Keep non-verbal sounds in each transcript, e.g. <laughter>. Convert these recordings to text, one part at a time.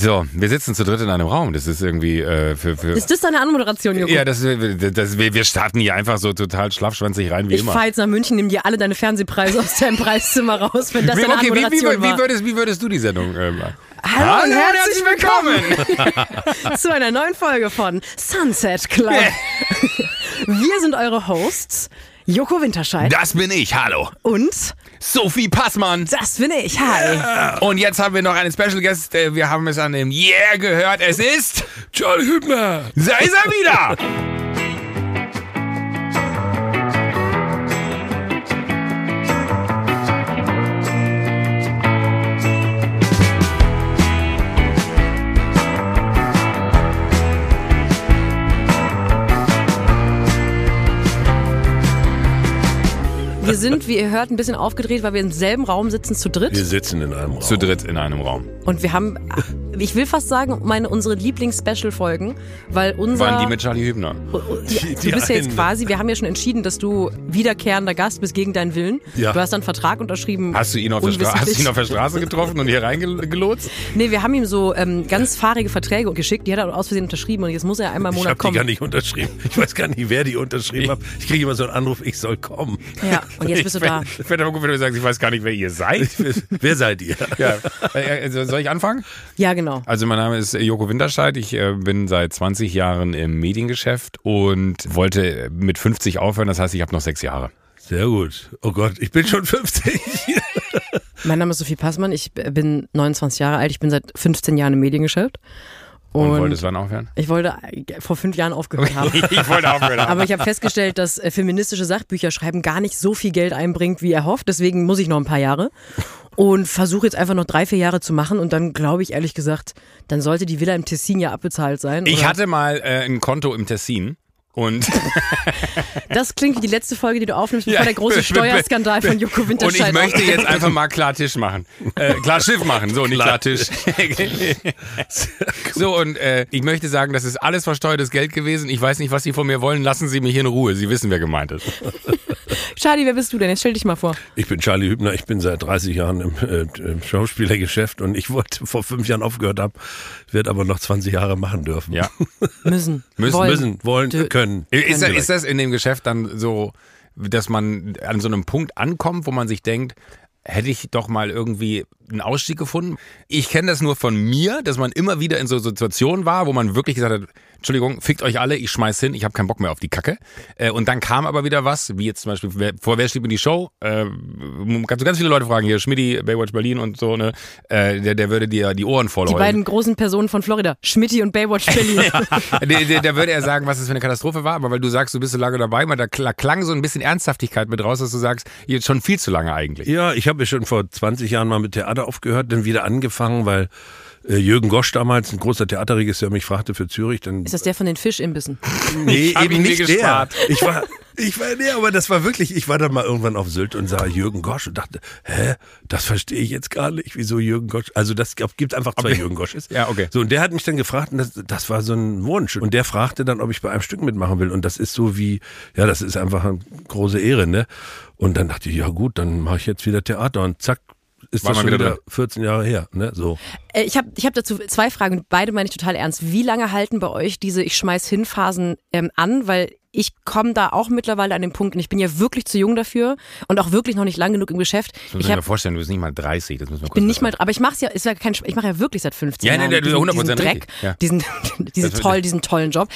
So, wir sitzen zu dritt in einem Raum. Das ist irgendwie äh, für, für. Ist das deine Anmoderation, Joko? ja, das, das, wir, wir starten hier einfach so total schlaffschwanzig rein wie ich immer. fahre jetzt nach München, nimm dir alle deine Fernsehpreise aus deinem Preiszimmer raus, wenn das Wie, deine okay, wie, wie, Anmoderation wie, war. würdest, wie würdest du die Sendung äh, machen? Hallo, und herzlich willkommen! willkommen <laughs> zu einer neuen Folge von Sunset Club. Wir sind eure Hosts, Joko Winterscheid Das bin ich, hallo. und Sophie Passmann. das bin ich. Hi. Und jetzt haben wir noch einen Special Guest. äh, Wir haben es an dem Yeah gehört. Es ist John Hübner. Da ist er wieder. Wir sind, wie ihr hört, ein bisschen aufgedreht, weil wir im selben Raum sitzen, zu dritt. Wir sitzen in einem Raum. Zu dritt in einem Raum. Und wir haben, ich will fast sagen, meine, unsere Lieblings-Special-Folgen, weil unser... Waren die mit Charlie Hübner? Ja, Die- du bist ja jetzt quasi, wir haben ja schon entschieden, dass du wiederkehrender Gast bist gegen deinen Willen. Ja. Du hast dann einen Vertrag unterschrieben. Hast du ihn auf der, Stra hast ihn auf der Straße getroffen und hier reingelotst? Nee, wir haben ihm so ähm, ganz fahrige Verträge geschickt, die hat er aus Versehen unterschrieben und jetzt muss er einmal im Ich Monat habe die kommen. gar nicht unterschrieben. Ich weiß gar nicht, wer die unterschrieben hat. Ich kriege immer so einen Anruf, ich soll kommen. Ja, und <laughs> jetzt bist du da. Ich fände aber gut, wenn du sagst, ich weiß gar nicht, wer ihr seid. <laughs> wer seid ihr? <laughs> Ja. Äh, also Soll ich anfangen? Ja, genau. Also mein Name ist Joko Winterscheid. Ich äh, bin seit 20 Jahren im Mediengeschäft und wollte mit 50 aufhören. Das heißt, ich habe noch sechs Jahre. Sehr gut. Oh Gott, ich bin schon 50. Mein Name ist Sophie Passmann, ich bin 29 Jahre alt, ich bin seit 15 Jahren im Mediengeschäft. Und, Und, wolltest wann aufhören? ich wollte äh, vor fünf Jahren aufgehört haben. <laughs> Ich wollte aufhören. Aber ich habe festgestellt, dass äh, feministische Sachbücher schreiben gar nicht so viel Geld einbringt, wie er hofft. Deswegen muss ich noch ein paar Jahre. Und versuche jetzt einfach noch drei, vier Jahre zu machen. Und dann glaube ich ehrlich gesagt, dann sollte die Villa im Tessin ja abbezahlt sein. Ich oder? hatte mal äh, ein Konto im Tessin. Und, <laughs> Das klingt wie die letzte Folge, die du aufnimmst, bevor Ja, der große Steuerskandal von Joko und Winterscheid ich möchte jetzt einfach mal klar Tisch machen. Äh, klar Schiff machen, so, nicht klar Tisch. <laughs> so, und äh, ich möchte sagen, das ist alles versteuertes Geld gewesen. Ich weiß nicht, was Sie von mir wollen. Lassen Sie mich in Ruhe. Sie wissen, wer gemeint ist. <laughs> <laughs> Charlie, wer bist du denn? Jetzt stell dich mal vor. Ich bin Charlie Hübner, ich bin seit 30 Jahren im, äh, im Schauspielergeschäft und ich wollte vor fünf Jahren aufgehört haben, werde aber noch 20 Jahre machen dürfen. Ja. <laughs> Müssen. Müssen, wollen. Müssen, wollen, Dö- können. Ist, das, ist das in dem Geschäft dann so, dass man an so einem Punkt ankommt, wo man sich denkt, hätte ich doch mal irgendwie einen Ausstieg gefunden? Ich kenne das nur von mir, dass man immer wieder in so Situationen war, wo man wirklich gesagt hat, Entschuldigung, fickt euch alle, ich schmeiß hin, ich habe keinen Bock mehr auf die Kacke. Äh, und dann kam aber wieder was, wie jetzt zum Beispiel, wer, vor wer schrieb in die Show? Äh, kannst du ganz viele Leute fragen, hier Schmidti, Baywatch Berlin und so, ne? Äh, der, der würde dir die Ohren voll Die beiden großen Personen von Florida, Schmidti und Baywatch Berlin. <laughs> der, der, der würde er sagen, was es für eine Katastrophe war, aber weil du sagst, du bist so lange dabei, weil da kl- klang so ein bisschen Ernsthaftigkeit mit raus, dass du sagst, jetzt schon viel zu lange eigentlich. Ja, ich habe ja schon vor 20 Jahren mal mit Theater aufgehört, dann wieder angefangen, weil Jürgen Gosch damals, ein großer Theaterregisseur, mich fragte für Zürich. Dann Ist das der von den Fischimbissen? Nee, <laughs> eben nicht der. <laughs> Ich war, ich war, nee, aber das war wirklich, ich war dann mal irgendwann auf Sylt und sah Jürgen Gosch und dachte, hä, das verstehe ich jetzt gar nicht, wieso Jürgen Gosch, also das gibt einfach zwei Okay. Jürgen Gosches. Ja, okay. So, und der hat mich dann gefragt und das, das war so ein Wunsch und der fragte dann, ob ich bei einem Stück mitmachen will und das ist so wie, ja, das ist einfach eine große Ehre, ne? Und dann dachte ich, ja gut, dann mache ich jetzt wieder Theater und zack, ist War das man schon wieder wieder drin. 14 Jahre her, ne? So. Äh, ich habe ich hab dazu zwei Fragen, beide meine ich total ernst. Wie lange halten bei euch diese Ich schmeiß hin Phasen ähm, an? Weil ich komme da auch mittlerweile an den Punkt, und ich bin ja wirklich zu jung dafür und auch wirklich noch nicht lang genug im Geschäft. Das muss Ich mir vorstellen, du bist nicht mal 30, das müssen wir kurz bin nicht mal, sagen. aber ich mach's ja, ist ja kein, ich mache ja wirklich seit 15 Ja, nee, Jahren nee, diesen, 100% diesen Dreck, ja. diesen, <laughs> diese Das- toll, diesen tollen Job.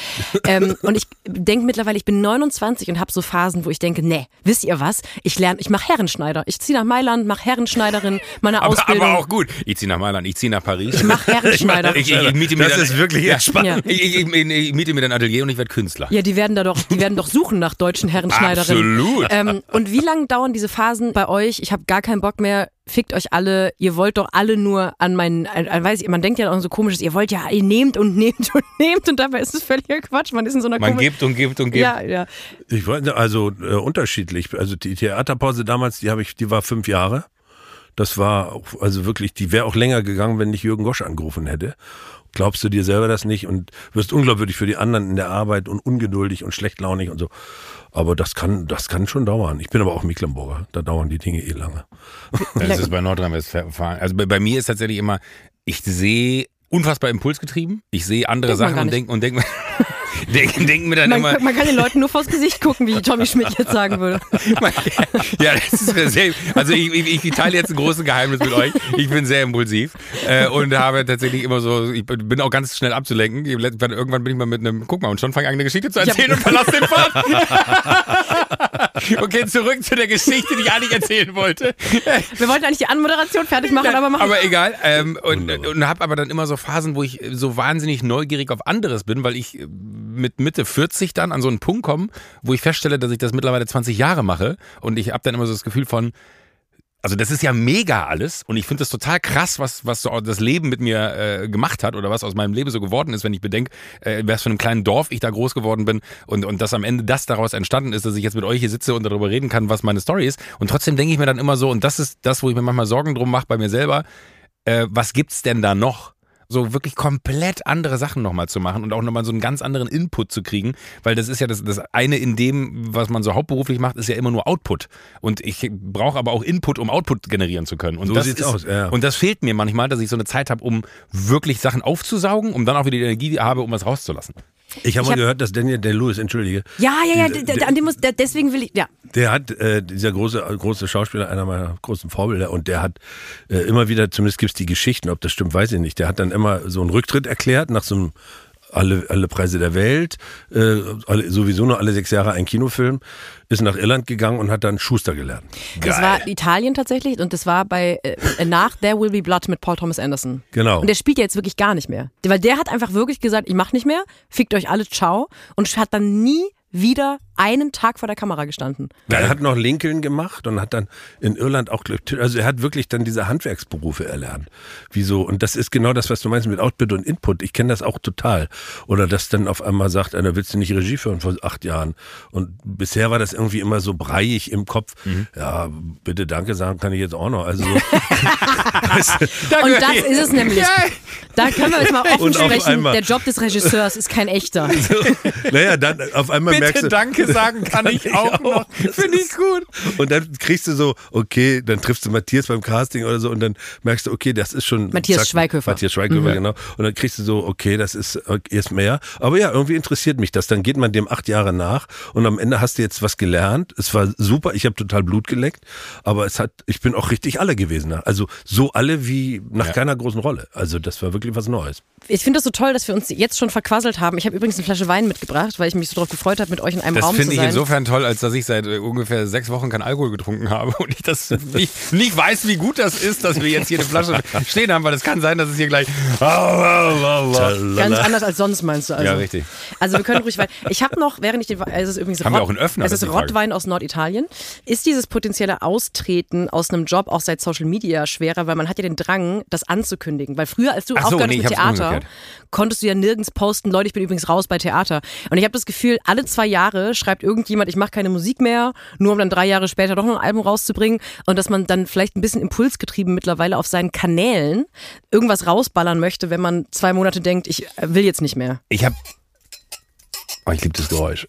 ähm, <laughs> und ich denke mittlerweile, ich bin 29 und habe so Phasen, wo ich denke, nee, wisst ihr was? Ich lerne, ich mache Herrenschneider. Ich ziehe nach Mailand, mache Herrenschneiderin, meine Aber, Ausbildung. aber auch gut. Ich ziehe nach Mailand, ich ziehe nach Paris. Ich mache <laughs> Herrenschneider. Ich, ich, ich miete mir Das dann, ist wirklich ja, entspannt. Ich, ich, ich, ich miete mir ein Atelier und ich werde Künstler. Ja, die werden da doch, die werden doch suchen nach deutschen Herrenschneiderinnen. Absolut. Ähm, und wie lange dauern diese Phasen bei euch? Ich habe gar keinen Bock mehr. Fickt euch alle. Ihr wollt doch alle nur an meinen, an, an, weiß ich, man denkt ja auch so komisches. Ihr wollt ja, ihr nehmt und nehmt und <laughs> nehmt und dabei ist es völliger Quatsch. Man ist in so einer Man gibt und gibt und gibt. Ja, ja. Ich nicht, also äh, unterschiedlich. Also die Theaterpause damals, die habe ich, die war fünf Jahre. Das war auch, also wirklich, die wäre auch länger gegangen, wenn nicht Jürgen Gosch angerufen hätte. Glaubst du dir selber das nicht und wirst unglaubwürdig für die anderen in der Arbeit und ungeduldig und schlechtlaunig und so. Aber das kann, das kann schon dauern. Ich bin aber auch Mecklenburger. Da dauern die Dinge eh lange. Das ist bei Nordrhein-Westfalen. Also bei, bei mir ist tatsächlich immer, ich sehe unfassbar impulsgetrieben. Ich sehe andere Sachen und denke und denk, denk, <laughs> denk mir dann Man, immer. man kann den Leuten nur vors Gesicht gucken, wie Tommy Schmidt jetzt sagen würde. <laughs> ja, das ist sehr. Also ich, ich, ich teile jetzt ein großes Geheimnis mit euch. Ich bin sehr impulsiv äh, und habe tatsächlich immer so. Ich bin auch ganz schnell abzulenken. Irgendwann bin ich mal mit einem. Guck mal, und schon fange ich an, eine Geschichte zu erzählen und verlasse den Pfad. <laughs> okay, zurück zu der Geschichte, die ich eigentlich erzählen wollte. Wir wollten eigentlich die Anmoderation fertig machen, aber machen. Aber egal. Ähm, und und habe aber dann immer so Phasen, wo ich so wahnsinnig neugierig auf anderes bin, weil ich äh, mit Mitte 40 dann an so einen Punkt komme, wo ich feststelle, dass ich das mittlerweile 20 Jahre mache. Und ich habe dann immer so das Gefühl von, also das ist ja mega alles und ich finde das total krass, was, was so das Leben mit mir äh, gemacht hat oder was aus meinem Leben so geworden ist, wenn ich bedenke, äh, was für einem kleinen Dorf ich da groß geworden bin und, und dass am Ende das daraus entstanden ist, dass ich jetzt mit euch hier sitze und darüber reden kann, was meine Story ist. Und trotzdem denke ich mir dann immer so, und das ist das, wo ich mir manchmal Sorgen drum mache bei mir selber, äh, was gibt's denn da noch? So wirklich komplett andere Sachen nochmal zu machen und auch nochmal so einen ganz anderen Input zu kriegen, weil das ist ja das, das eine in dem, was man so hauptberuflich macht, ist ja immer nur Output. Und ich brauche aber auch Input, um Output generieren zu können. Und So das sieht's ist, aus, ja. Und das fehlt mir manchmal, dass ich so eine Zeit habe, um wirklich Sachen aufzusaugen, um dann auch wieder die Energie habe, um was rauszulassen. Ich habe mal hab- gehört, dass Daniel Day-Lewis, entschuldige, ja, ja, ja, Der- d- d- an dem muss, der, deswegen will ich, ja. Der hat, äh, dieser große, große Schauspieler, einer meiner großen Vorbilder, und der hat äh, immer wieder, zumindest gibt's die Geschichten, ob das stimmt, weiß ich nicht, der hat dann immer so einen Rücktritt erklärt nach so einem alle, alle Preise der Welt, äh, alle, sowieso nur alle sechs Jahre ein Kinofilm, ist nach Irland gegangen und hat dann Schuster gelernt. Das war Italien tatsächlich und das war bei äh, nach There Will Be Blood mit Paul Thomas Anderson. Genau. Und der spielt ja jetzt wirklich gar nicht mehr. Weil der hat einfach wirklich gesagt, ich mach nicht mehr, fickt euch alle, ciao. Und hat dann nie wieder einen Tag vor der Kamera gestanden. Er hat noch Lincoln gemacht und hat dann in Irland auch, also er hat wirklich dann diese Handwerksberufe erlernt. Wieso? Und das ist genau das, was du meinst mit Output und Input. Ich kenne das auch total. Oder dass dann auf einmal sagt einer, willst du nicht Regie führen vor acht Jahren? Und bisher war das irgendwie immer so breiig im Kopf. Ja, bitte danke sagen kann ich jetzt auch noch. Also, weißt <laughs> du, Und das ist es nämlich. Da können wir jetzt mal offen Und auf sprechen. einmal- Der Job des Regisseurs ist kein echter. <laughs> naja, dann auf einmal merkst Bitte du, Danke sagen kann ich auch noch. Finde ich gut. Und dann kriegst du so, okay, dann triffst du Matthias beim Casting oder so und dann merkst du, okay, das ist schon. Matthias Schweighöfer. Matthias Schweighöfer, genau. Und dann kriegst du so, okay, das ist erst mehr. Aber ja, irgendwie interessiert mich das. Dann geht man dem acht Jahre nach und am Ende hast du jetzt was gelernt. Es war super, ich habe total Blut geleckt, aber es hat, ich bin auch richtig alle gewesen. Also so alle wie nach keiner großen Rolle. Also das war wirklich was Neues. Ich finde das so toll, dass wir uns jetzt schon verquasselt haben. Ich habe übrigens eine Flasche Wein mitgebracht, weil ich mich so darauf gefreut habe, mit euch in einem Das Raum zu finde ich sein. insofern toll, als dass ich seit äh, ungefähr sechs Wochen kein Alkohol getrunken habe und ich das <laughs> nicht, nicht weiß, wie gut das ist, dass wir jetzt hier eine Flasche stehen haben, weil es kann sein, dass es hier gleich. <laughs> Ganz anders als sonst meinst du also. Ja, richtig. Also wir können ruhig weiter. Ich habe noch, während ich den, es ist übrigens Haben wir Rott- auch einen Öffner? Es Das ist. Rottwein aus Norditalien. Ist dieses potenzielle Austreten aus einem Job auch seit Social Media schwerer, weil man hat ja den Drang, das anzukündigen. Weil früher, als du Ach so, aufgehört nee, mit Theater, umgekehrt. konntest du ja nirgends posten, Leute, ich bin übrigens raus bei Theater. Und ich habe das Gefühl, alle zwei Jahre schreibt irgendjemand, ich mache keine Musik mehr, nur um dann drei Jahre später doch noch ein Album rauszubringen. Und dass man dann vielleicht ein bisschen impulsgetrieben mittlerweile auf seinen Kanälen irgendwas rausballern möchte, wenn man zwei Monate denkt, ich äh, will jetzt nicht mehr. Ich habe. Oh, ich liebe das Geräusch.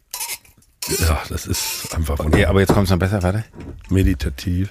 Ja, das ist einfach wunderbar. Okay, aber jetzt kommt es noch besser, warte. meditativ.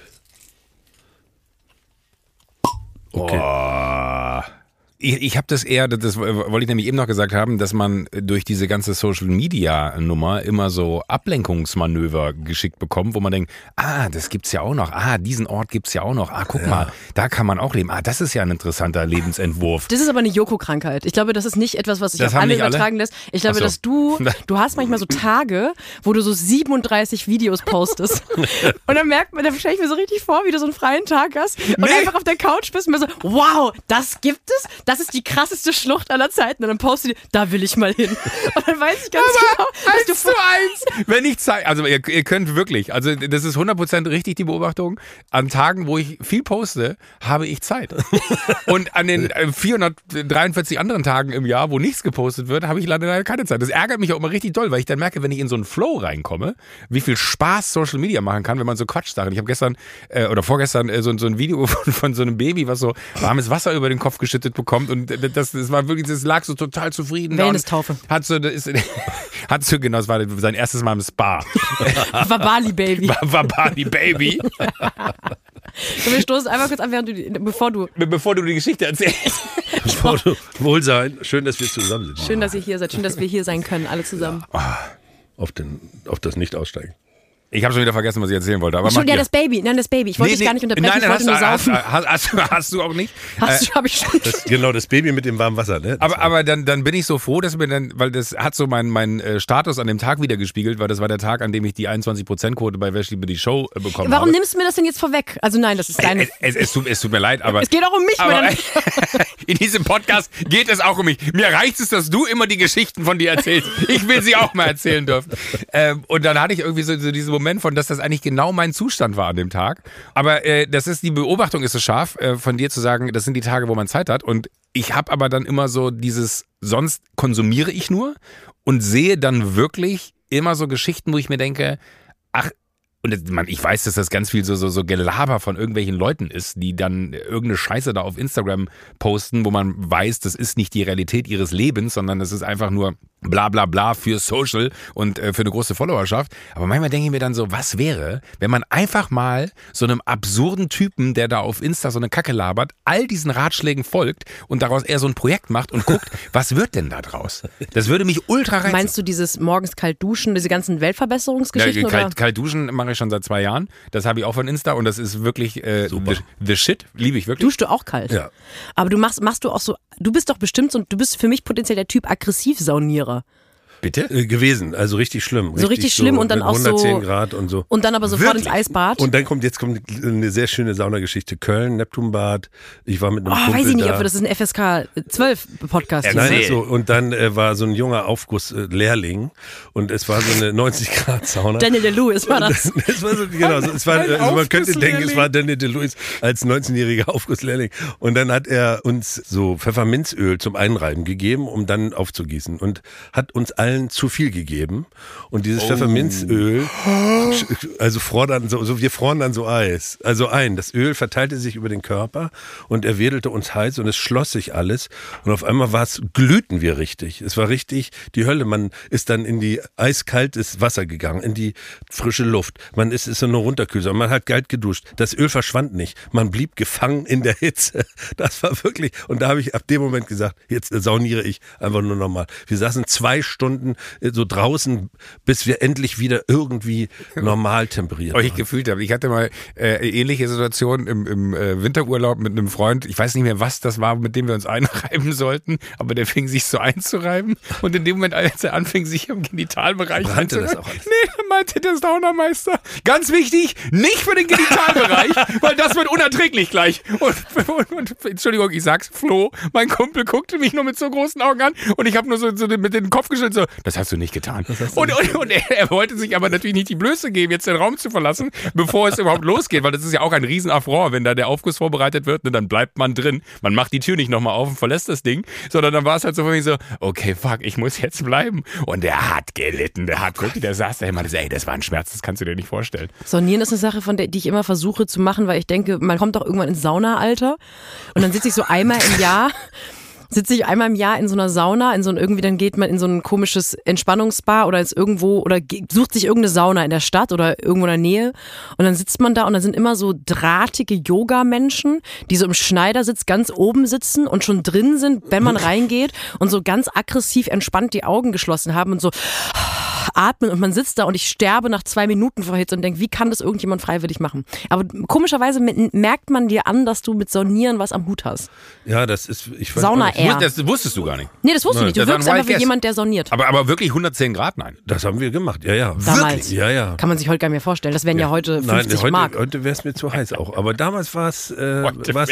Okay. Oh. Ich, ich habe das eher, das wollte ich nämlich eben noch gesagt haben, dass man durch diese ganze Social Media Nummer immer so Ablenkungsmanöver geschickt bekommt, wo man denkt, ah, das gibt's ja auch noch, ah, diesen Ort gibt's ja auch noch, ah, guck mal, da kann man auch leben, ah, das ist ja ein interessanter Lebensentwurf. Das ist aber eine Joko-Krankheit. Ich glaube, das ist nicht etwas, was sich auf alle nicht alle? übertragen lässt. Ich glaube, so. dass du, <laughs> du hast manchmal so Tage, wo du so 37 Videos postest. <laughs> und dann merkt man, da stelle ich mir so richtig vor, wie du so einen freien Tag hast und Nee. einfach auf der Couch bist und mir so, wow, das gibt es? Das ist die krasseste Schlucht aller Zeiten. Und dann postest du, da will ich mal hin. <laughs> Und dann weiß ich ganz genau, dass du zu eins. Wenn ich Zeit, also ihr, ihr könnt wirklich, also das ist 100% richtig die Beobachtung. An Tagen, wo ich viel poste, habe ich Zeit. <laughs> Und an den äh, 443 anderen Tagen im Jahr, wo nichts gepostet wird, habe ich leider keine Zeit. Das ärgert mich auch immer richtig doll, weil ich dann merke, wenn ich in so einen Flow reinkomme, wie viel Spaß Social Media machen kann, wenn man so Quatschsachen. Ich habe gestern äh, oder vorgestern äh, so, so ein Video <laughs> von, von so einem Baby, was so warmes Wasser über den Kopf geschüttet bekommt und das, das war wirklich, das lag so total zufrieden. Wellness-Taufe. Hat so, das ist, <laughs> hat so, genau, das war sein erstes Mal im Spa. <laughs> war Bali, Baby. War, war Barney Baby. Und <laughs> wir stoßen einmal kurz an, während du, die- bevor du Bevor du die Geschichte erzählst. Foto. Wohlsein. Schön, dass wir zusammen sind. Schön, dass ihr hier seid. Schön, dass wir hier sein können, alle zusammen. Auf, den, auf das Nicht-Aussteigen. Ich habe schon wieder vergessen, was ich erzählen wollte. Aber Schon, ja, das Baby. Nein, das Baby. Ich wollte Nee, dich gar nee, nicht unterbrechen, Nein, ich wollte nur hast, saufen. hast, hast, hast, hast du auch nicht. Hast du, hab ich schon. Das, genau, das Baby mit dem warmen Wasser, ne? Das Aber, aber dann, dann bin ich so froh, dass mir dann, weil das hat so meinen mein, äh, Status an dem Tag wieder gespiegelt, weil das war der Tag, an dem ich die 21%-Quote bei Wer über die Show äh, bekommen Warum habe. nimmst du mir das denn jetzt vorweg? Also nein, das ist deine... es, es, es, tut, es tut mir leid, aber. Es geht auch um mich, aber <laughs> in diesem Podcast geht es auch um mich. Mir reicht es, dass du immer die Geschichten von dir erzählst. Ich will sie auch mal erzählen dürfen. Ähm, und dann hatte ich irgendwie so, so diesen Moment von, dass das eigentlich genau mein Zustand war an dem Tag. Aber äh, das ist die Beobachtung ist so scharf, äh, von dir zu sagen, das sind die Tage, wo man Zeit hat. Und ich habe aber dann immer so dieses, sonst konsumiere ich nur und sehe dann wirklich immer so Geschichten, wo ich mir denke, ach, und man, ich weiß, dass das ganz viel so, so, so Gelaber von irgendwelchen Leuten ist, die dann irgendeine Scheiße da auf Instagram posten, wo man weiß, das ist nicht die Realität ihres Lebens, sondern das ist einfach nur bla bla bla für Social und äh, für eine große Followerschaft. Aber manchmal denke ich mir dann so, was wäre, wenn man einfach mal so einem absurden Typen, der da auf Insta so eine Kacke labert, all diesen Ratschlägen folgt und daraus eher so ein Projekt macht und guckt, <laughs> was wird denn da draus? Das würde mich ultra reizen. Meinst du dieses morgens kalt duschen, diese ganzen Weltverbesserungsgeschichten? Ja, oder? kalt, kalt duschen mache ich schon seit zwei Jahren. Das habe ich auch von Insta und das ist wirklich äh, Super. the, the shit. Liebe ich wirklich. Duschst du auch kalt? Ja. Aber du machst, machst du auch so, du bist doch bestimmt so, du bist für mich potenziell der Typ Aggressivsaunierer. Bitte? Äh, gewesen, also richtig schlimm. So richtig schlimm und dann auch so- 110 Grad und so. Und dann aber sofort Wirklich? ins Eisbad. Und dann kommt, jetzt kommt eine sehr schöne Saunageschichte. Köln, Neptunbad. Ich war mit einem oh, Kumpel weiß ich nicht, da. ob das ist ein FSK 12 Podcast Ja. Nein, so, und dann äh, war so ein junger Aufguss-Lehrling und es war so eine <laughs> 90-Grad-Sauna. Daniel DeLewis war <laughs> das. Es war so, genau, so, es war, also man könnte denken, es war Daniel DeLuis als 19-jähriger Aufgusslehrling. Und dann hat er uns so Pfefferminzöl zum Einreiben gegeben, um dann aufzugießen. Und hat uns allen zu viel gegeben. Und dieses Pfefferminzöl, also fror dann so, so, wir froren dann so Eis. Also ein. Das Öl verteilte sich über den Körper und er wedelte uns heiß und es schloss sich alles. Und auf einmal war es, glühten wir richtig. Es war richtig die Hölle. Man ist dann in die eiskaltes Wasser gegangen, in die frische Luft. Man ist, ist so nur runterkühlt. Man hat kalt geduscht. Das Öl verschwand nicht. Man blieb gefangen in der Hitze. <laughs> Das war wirklich, und da habe ich ab dem Moment gesagt, jetzt sauniere ich einfach nur nochmal. Wir saßen zwei Stunden äh, so draußen, bis wir endlich wieder irgendwie <laughs> normal temperiert Euch waren. gefühlt habe. Ich hatte mal äh, ähnliche Situationen im, im äh, Winterurlaub mit einem Freund. Ich weiß nicht mehr, was das war, mit dem wir uns <laughs> einreiben sollten, aber der fing sich so einzureiben und in dem Moment, als er anfing, sich im Genitalbereich Brannte das einzureiben, auch alles? nee, dann meinte der Saunameister, ganz wichtig, nicht für den Genitalbereich, <laughs> weil das wird unerträglich gleich. Und, und, und Entschuldigung, ich sag's, Flo, mein Kumpel guckte mich nur mit so großen Augen an und ich habe nur so, so mit den Kopf geschüttelt, so, das hast du nicht getan. Und, und, und er, er wollte sich aber natürlich nicht die Blöße geben, jetzt den Raum zu verlassen, bevor es überhaupt losgeht, weil das ist ja auch ein Riesenaffront, wenn da der Aufguss vorbereitet wird, ne, dann bleibt man drin. Man macht die Tür nicht nochmal auf und verlässt das Ding, sondern dann war es halt so für mich so, okay, fuck, ich muss jetzt bleiben. Und der hat gelitten, der hat wirklich, der saß da immer, ey, das war ein Schmerz, das kannst du dir nicht vorstellen. Sonieren ist eine Sache, von der die ich immer versuche zu machen, weil ich denke, man kommt doch irgendwann ins Saunaalter und dann sitze ich so einmal im Jahr sitze ich einmal im Jahr in so einer Sauna, in so ein, irgendwie dann geht man in so ein komisches Entspannungsbar oder ist irgendwo oder sucht sich irgendeine Sauna in der Stadt oder irgendwo in der Nähe und dann sitzt man da und da sind immer so drahtige Yoga-Menschen, die so im Schneidersitz ganz oben sitzen und schon drin sind, wenn man <laughs> reingeht und so ganz aggressiv entspannt die Augen geschlossen haben und so atmen und man sitzt da und ich sterbe nach zwei Minuten vor Hitze und denke, wie kann das irgendjemand freiwillig machen? Aber komischerweise me- merkt man dir an, dass du mit Saunieren was am Hut hast. Ja, das ist, ich weiß Sauna nicht. Ja. Das wusstest du gar nicht. Nee, das wusste ich nicht. Du das wirkst ein einfach wie Guess. jemand, der sauniert. Aber, aber wirklich 110 Grad, nein. Das haben wir gemacht, ja, ja. Damals. Ja, ja. Kann man sich heute gar nicht mehr vorstellen. Das wären ja, heute 50 Nein, heute, Mark. heute wäre es mir zu heiß auch. Aber damals war es äh, <laughs>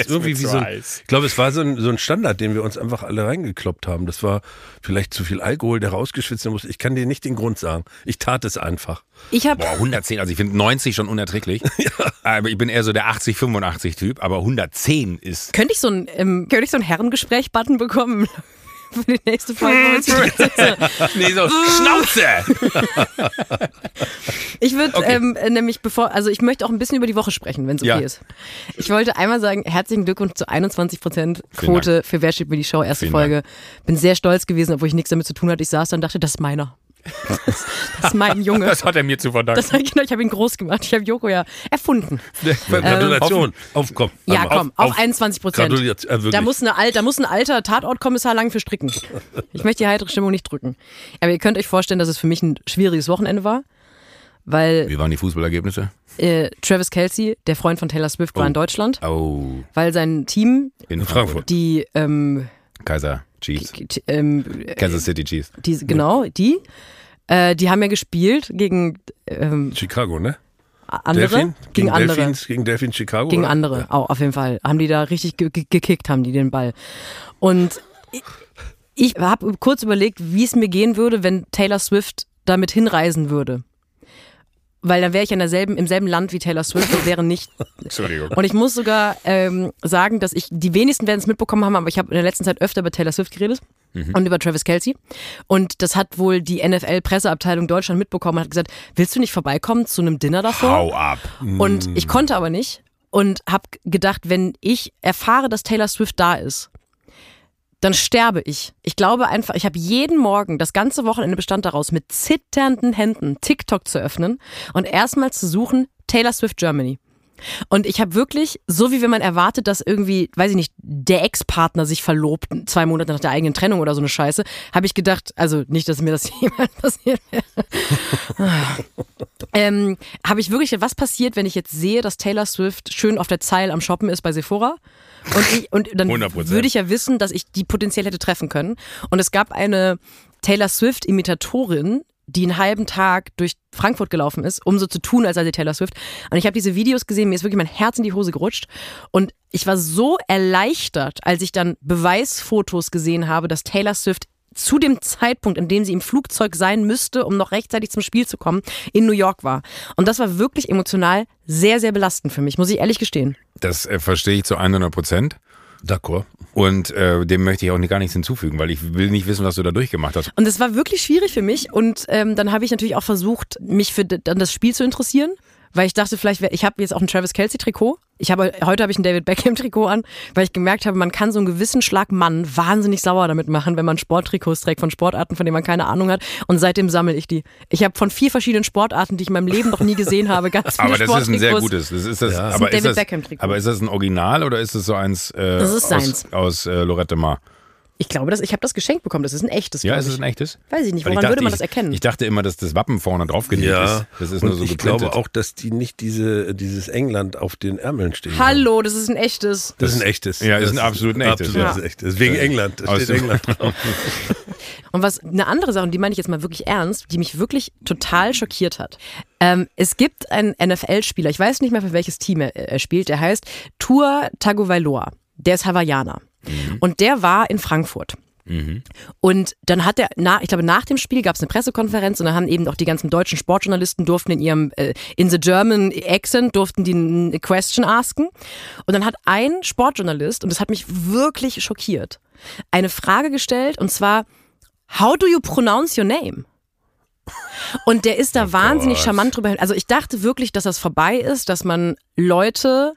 irgendwie wie so ein, ich glaube, es war so ein, so ein Standard, den wir uns einfach alle reingekloppt haben. Das war vielleicht zu viel Alkohol, der rausgeschwitzt werden muss. Ich kann dir nicht den Grund sagen. Ich tat es einfach. Ich habe Boah, 110, also ich finde 90 schon unerträglich. <laughs> Aber ich bin eher so der 80, 85 Typ, aber 110 ist. könnte ich so ein ähm, könnte ich so ein Herrengespräch-Button bekommen <laughs> für die nächste Folge. <laughs> Nee, so Schnauze! Ich würde Okay. ähm, äh, nämlich bevor, also ich möchte auch ein bisschen über die Woche sprechen, wenn es okay Ja. ist. Ich wollte einmal sagen, herzlichen Glückwunsch zu 21 Prozent Vielen Quote für Wer steht mir die Show, erste Vielen Folge. Bin sehr stolz gewesen, obwohl ich nichts damit zu tun hatte. Ich saß da und dachte, das ist meiner. Das ist mein Junge. <laughs> Das hat er mir zu verdanken. Das, genau, ich habe ihn groß gemacht. Ich habe Joko ja erfunden. Gratulation. auf, komm. Ja, Also komm, auf, 21 Prozent. Äh. Da muss, eine alt, da muss ein alter Tatortkommissar lang für stricken. Ich möchte die heitere Stimmung nicht drücken. Aber ihr könnt euch vorstellen, dass es für mich ein schwieriges Wochenende war, weil Wie waren die Fußballergebnisse? äh, Travis Kelsey, der Freund von Taylor Swift, war in Deutschland, Oh, weil sein Team, in, Frankfurt. die, ähm, Kaiser Chiefs. ähm, Kansas City Chiefs. die genau, die, äh, die haben ja gespielt gegen ähm, Chicago, ne? andere, Delfin? gegen, andere. Delfins, gegen Delfin Chicago? Gegen oder? andere, auch auf jeden Fall. Haben die da richtig ge ge gekickt, haben die den Ball. Und ich, ich habe kurz überlegt, wie es mir gehen würde, wenn Taylor Swift damit hinreisen würde. Weil dann wäre ich in derselben, im selben Land wie Taylor Swift und wäre nicht. <laughs> Entschuldigung. Und ich muss sogar ähm, sagen, dass ich, die wenigsten werden es mitbekommen haben, aber ich habe in der letzten Zeit öfter über Taylor Swift geredet und über Travis Kelsey. Und das hat wohl die NFL-Presseabteilung Deutschland mitbekommen und hat gesagt, willst du nicht vorbeikommen zu einem Dinner davor? Hau ab. Und ich konnte aber nicht und habe gedacht, wenn ich erfahre, dass Taylor Swift da ist, dann sterbe ich. Ich glaube einfach, ich habe jeden Morgen, das ganze Wochenende bestand daraus, mit zitternden Händen TikTok zu öffnen und erstmal zu suchen, Taylor Swift Germany. Und ich habe wirklich, so wie wenn man erwartet, dass irgendwie, weiß ich nicht, der Ex-Partner sich verlobt, zwei Monate nach der eigenen Trennung oder so eine Scheiße, habe ich gedacht, also nicht, dass mir das <laughs> jemals passiert wäre. <laughs> ähm, habe ich wirklich, was passiert, wenn ich jetzt sehe, dass Taylor Swift schön auf der Zeil am Shoppen ist bei Sephora? Und, ich, und dann 100%. würde ich ja wissen, dass ich die potenziell hätte treffen können. Und es gab eine Taylor Swift-Imitatorin, die einen halben Tag durch Frankfurt gelaufen ist, um so zu tun, als sei sie Taylor Swift. Und ich habe diese Videos gesehen, mir ist wirklich mein Herz in die Hose gerutscht. Und ich war so erleichtert, als ich dann Beweisfotos gesehen habe, dass Taylor Swift zu dem Zeitpunkt, in dem sie im Flugzeug sein müsste, um noch rechtzeitig zum Spiel zu kommen, in New York war. Und das war wirklich emotional sehr, sehr belastend für mich, muss ich ehrlich gestehen. Das äh, verstehe ich zu 100 Prozent. D'accord. Und äh, dem möchte ich auch gar nichts hinzufügen, weil ich will nicht wissen, was du da durchgemacht hast. Und es war wirklich schwierig für mich. Und ähm, dann habe ich natürlich auch versucht, mich für dann das Spiel zu interessieren. Weil ich dachte, vielleicht, wär, ich habe jetzt auch ein Travis Kelsey Trikot. Ich habe heute habe ich ein David Beckham Trikot an, weil ich gemerkt habe, man kann so einen gewissen Schlag Mann wahnsinnig sauer damit machen, wenn man Sporttrikots trägt von Sportarten, von denen man keine Ahnung hat. Und seitdem sammle ich die. Ich habe von vier verschiedenen Sportarten, die ich in meinem Leben noch nie gesehen <laughs> habe, ganz viele Aber das ist ein sehr gutes. Das ist das, Ja. aber, Das ist ist David das, Beckham-Trikot. aber ist das ein Original oder ist das so eins äh, Das ist aus, seins. aus äh, Lorette Mar? Ich glaube, das, ich habe das geschenkt bekommen. Das ist ein echtes. Ja, ist es ich. ein echtes? Weiß ich nicht. Weil Woran dachte, würde man ich, das erkennen? Ich dachte immer, dass das Wappen vorne drauf genäht Ja. ist. Das ist nur so ich geprintet. glaube auch, dass die nicht diese, dieses England auf den Ärmeln stehen. haben. Hallo, das ist ein echtes. Das ist ein echtes. Ja, ist das ein absolut ein echtes, Absolut ja. ein echtes. Wegen England. Da Aus steht England drauf. <laughs> Und was eine andere Sache, und die meine ich jetzt mal wirklich ernst, die mich wirklich total schockiert hat. Ähm, es gibt einen NFL-Spieler, ich weiß nicht mehr für welches Team er, er spielt, der heißt Tua Tagovailoa. Der ist Hawaiianer. Und der war in Frankfurt. Und dann hat er, na, ich glaube, nach dem Spiel gab es eine Pressekonferenz und dann haben eben auch die ganzen deutschen Sportjournalisten durften in ihrem, äh, in the German accent, durften die eine Question asken. Und dann hat ein Sportjournalist, und das hat mich wirklich schockiert, eine Frage gestellt und zwar, how do you pronounce your name? Und der ist da wahnsinnig Gott. charmant drüber. Also ich dachte wirklich, dass das vorbei ist, dass man Leute,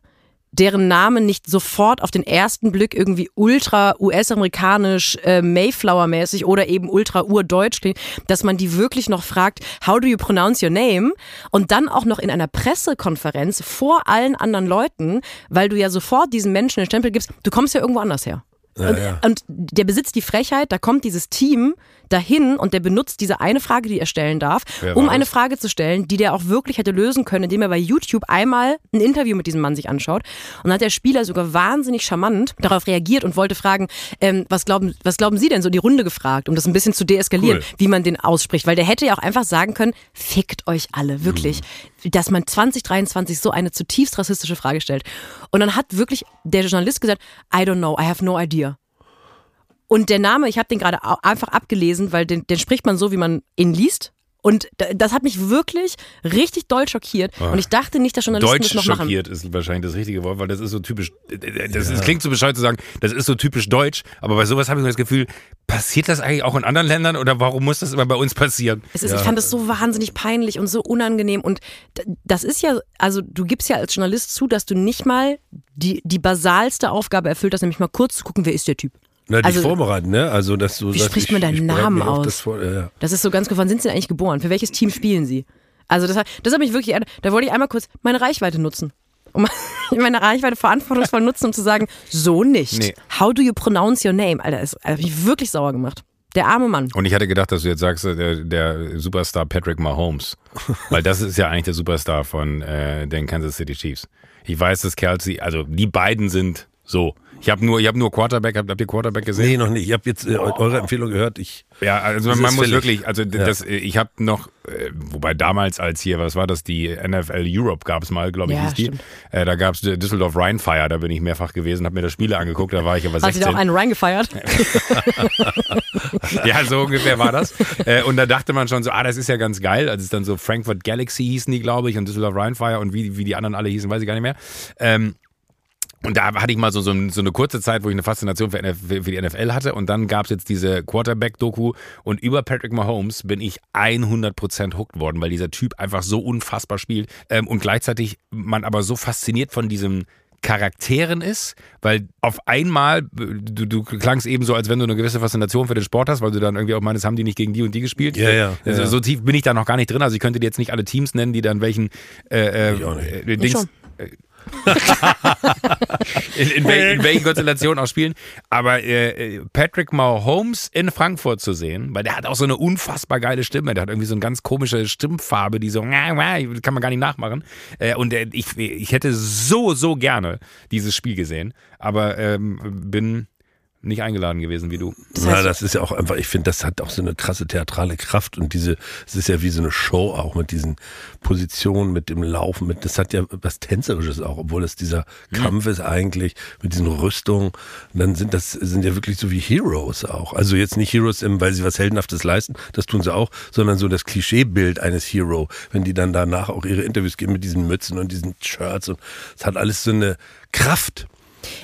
deren Namen nicht sofort auf den ersten Blick irgendwie ultra US-amerikanisch, äh, Mayflower-mäßig oder eben ultra urdeutsch klingt, dass man die wirklich noch fragt, how do you pronounce your name? Und dann auch noch in einer Pressekonferenz vor allen anderen Leuten, weil du ja sofort diesen Menschen den Stempel gibst, du kommst ja irgendwo anders her. Und, ja. und der besitzt die Frechheit, da kommt dieses Team dahin und der benutzt diese eine Frage, die er stellen darf, Wer um eine? Frage zu stellen, die der auch wirklich hätte lösen können, indem er bei YouTube einmal ein Interview mit diesem Mann sich anschaut. Und dann hat der Spieler sogar wahnsinnig charmant darauf reagiert und wollte fragen, ähm, was, glauben, was glauben Sie denn, so die Runde gefragt, um das ein bisschen zu deeskalieren, Cool. wie man den ausspricht. Weil der hätte ja auch einfach sagen können, fickt euch alle, wirklich. Mhm. Dass man 2023 so eine zutiefst rassistische Frage stellt. Und dann hat wirklich der Journalist gesagt, I don't know, I have no idea. Und der Name, ich habe den gerade einfach abgelesen, weil den, den spricht man so, wie man ihn liest. Und da- das hat mich wirklich richtig doll schockiert. Und ich dachte nicht, dass Journalisten Deutsch das noch machen. schockiert ist wahrscheinlich das richtige Wort, weil das ist so typisch. Das ist, klingt so bescheuert zu sagen, das ist so typisch deutsch, aber bei sowas habe ich so das Gefühl, passiert das eigentlich auch in anderen Ländern oder warum muss das immer bei uns passieren? Es ist, Ich fand das so wahnsinnig peinlich und so unangenehm. Und das ist ja, also du gibst ja als Journalist zu, dass du nicht mal die, die basalste Aufgabe erfüllt hast, nämlich mal kurz zu gucken, wer ist der Typ. Na, dich Also- vorbereiten, ne? Also, dass du Wie sagst, spricht ich- man deinen ich Namen aus? Das vor, ja, ja. Das ist so ganz, wann sind sie denn eigentlich geboren? Für welches Team spielen sie? Also das, hat- das hat mich wirklich, da wollte ich einmal kurz meine Reichweite nutzen. Um <laughs> meine Reichweite verantwortungsvoll nutzen, um zu sagen, so nicht. Nee. How do you pronounce your name? Alter, das hat mich wirklich sauer gemacht. Der arme Mann. Und ich hatte gedacht, dass du jetzt sagst, äh, der, der Superstar Patrick Mahomes. Weil das ist ja eigentlich der Superstar von äh, den Kansas City Chiefs. Ich weiß, dass Kelsey, also die beiden sind so. Ich habe nur, ich habe nur Quarterback, habt, habt ihr Quarterback gesehen? Nee, noch nicht. Ich habe jetzt äh, eure Empfehlung gehört. Ich, Ja, also man ist muss fällig. wirklich, also das, äh, ich habe noch, äh, wobei damals als hier, was war das, die NFL Europe gab es mal, glaube ich, Ja, hieß die. stimmt. Äh, da gab es Düsseldorf Rheinfire, da bin ich mehrfach gewesen, habe mir das Spiele angeguckt, da war ich aber Hast du 16. da auch einen reingefeiert? <laughs> Ja, so ungefähr war das. Äh, und da dachte man schon so, ah, das ist ja ganz geil. Als es dann so Frankfurt Galaxy hießen die, glaube ich, und Düsseldorf Rheinfire und wie, wie die anderen alle hießen, weiß ich gar nicht mehr. Ähm, und da hatte ich mal so, so, so eine kurze Zeit, wo ich eine Faszination für, NF für die NFL hatte. Und dann gab es jetzt diese Quarterback-Doku. Und über Patrick Mahomes bin ich 100% hooked worden, weil dieser Typ einfach so unfassbar spielt. Ähm, und gleichzeitig man aber so fasziniert von diesem Charakteren ist, weil auf einmal, du, du klangst eben so, als wenn du eine gewisse Faszination für den Sport hast, weil du dann irgendwie auch meinst, haben die nicht gegen die und die gespielt? Ja, ja, Also, ja. So tief bin ich da noch gar nicht drin. Also ich könnte dir jetzt nicht alle Teams nennen, die dann welchen äh, Ich auch nicht. äh, Dings. In, in, wel, in welchen Konstellationen auch spielen. Aber äh, äh, Patrick Mahomes in Frankfurt zu sehen, weil der hat auch so eine unfassbar geile Stimme. Der hat irgendwie so eine ganz komische Stimmfarbe, die so, kann man gar nicht nachmachen. Äh, und äh, ich, ich hätte so, so gerne dieses Spiel gesehen, aber ähm, bin nicht eingeladen gewesen wie du. Das Na, heißt, das ist ja auch einfach, ich finde, das hat auch so eine krasse theatrale Kraft und diese, es ist ja wie so eine Show auch mit diesen Positionen, mit dem Laufen, mit, das hat ja was Tänzerisches auch, obwohl es dieser Kampf ist eigentlich, mit diesen Rüstungen. Und dann sind das, sind ja wirklich so wie Heroes auch. Also jetzt nicht Heroes, im, weil sie was Heldenhaftes leisten, das tun sie auch, sondern so das Klischeebild eines Hero, wenn die dann danach auch ihre Interviews geben mit diesen Mützen und diesen Shirts und es hat alles so eine Kraft.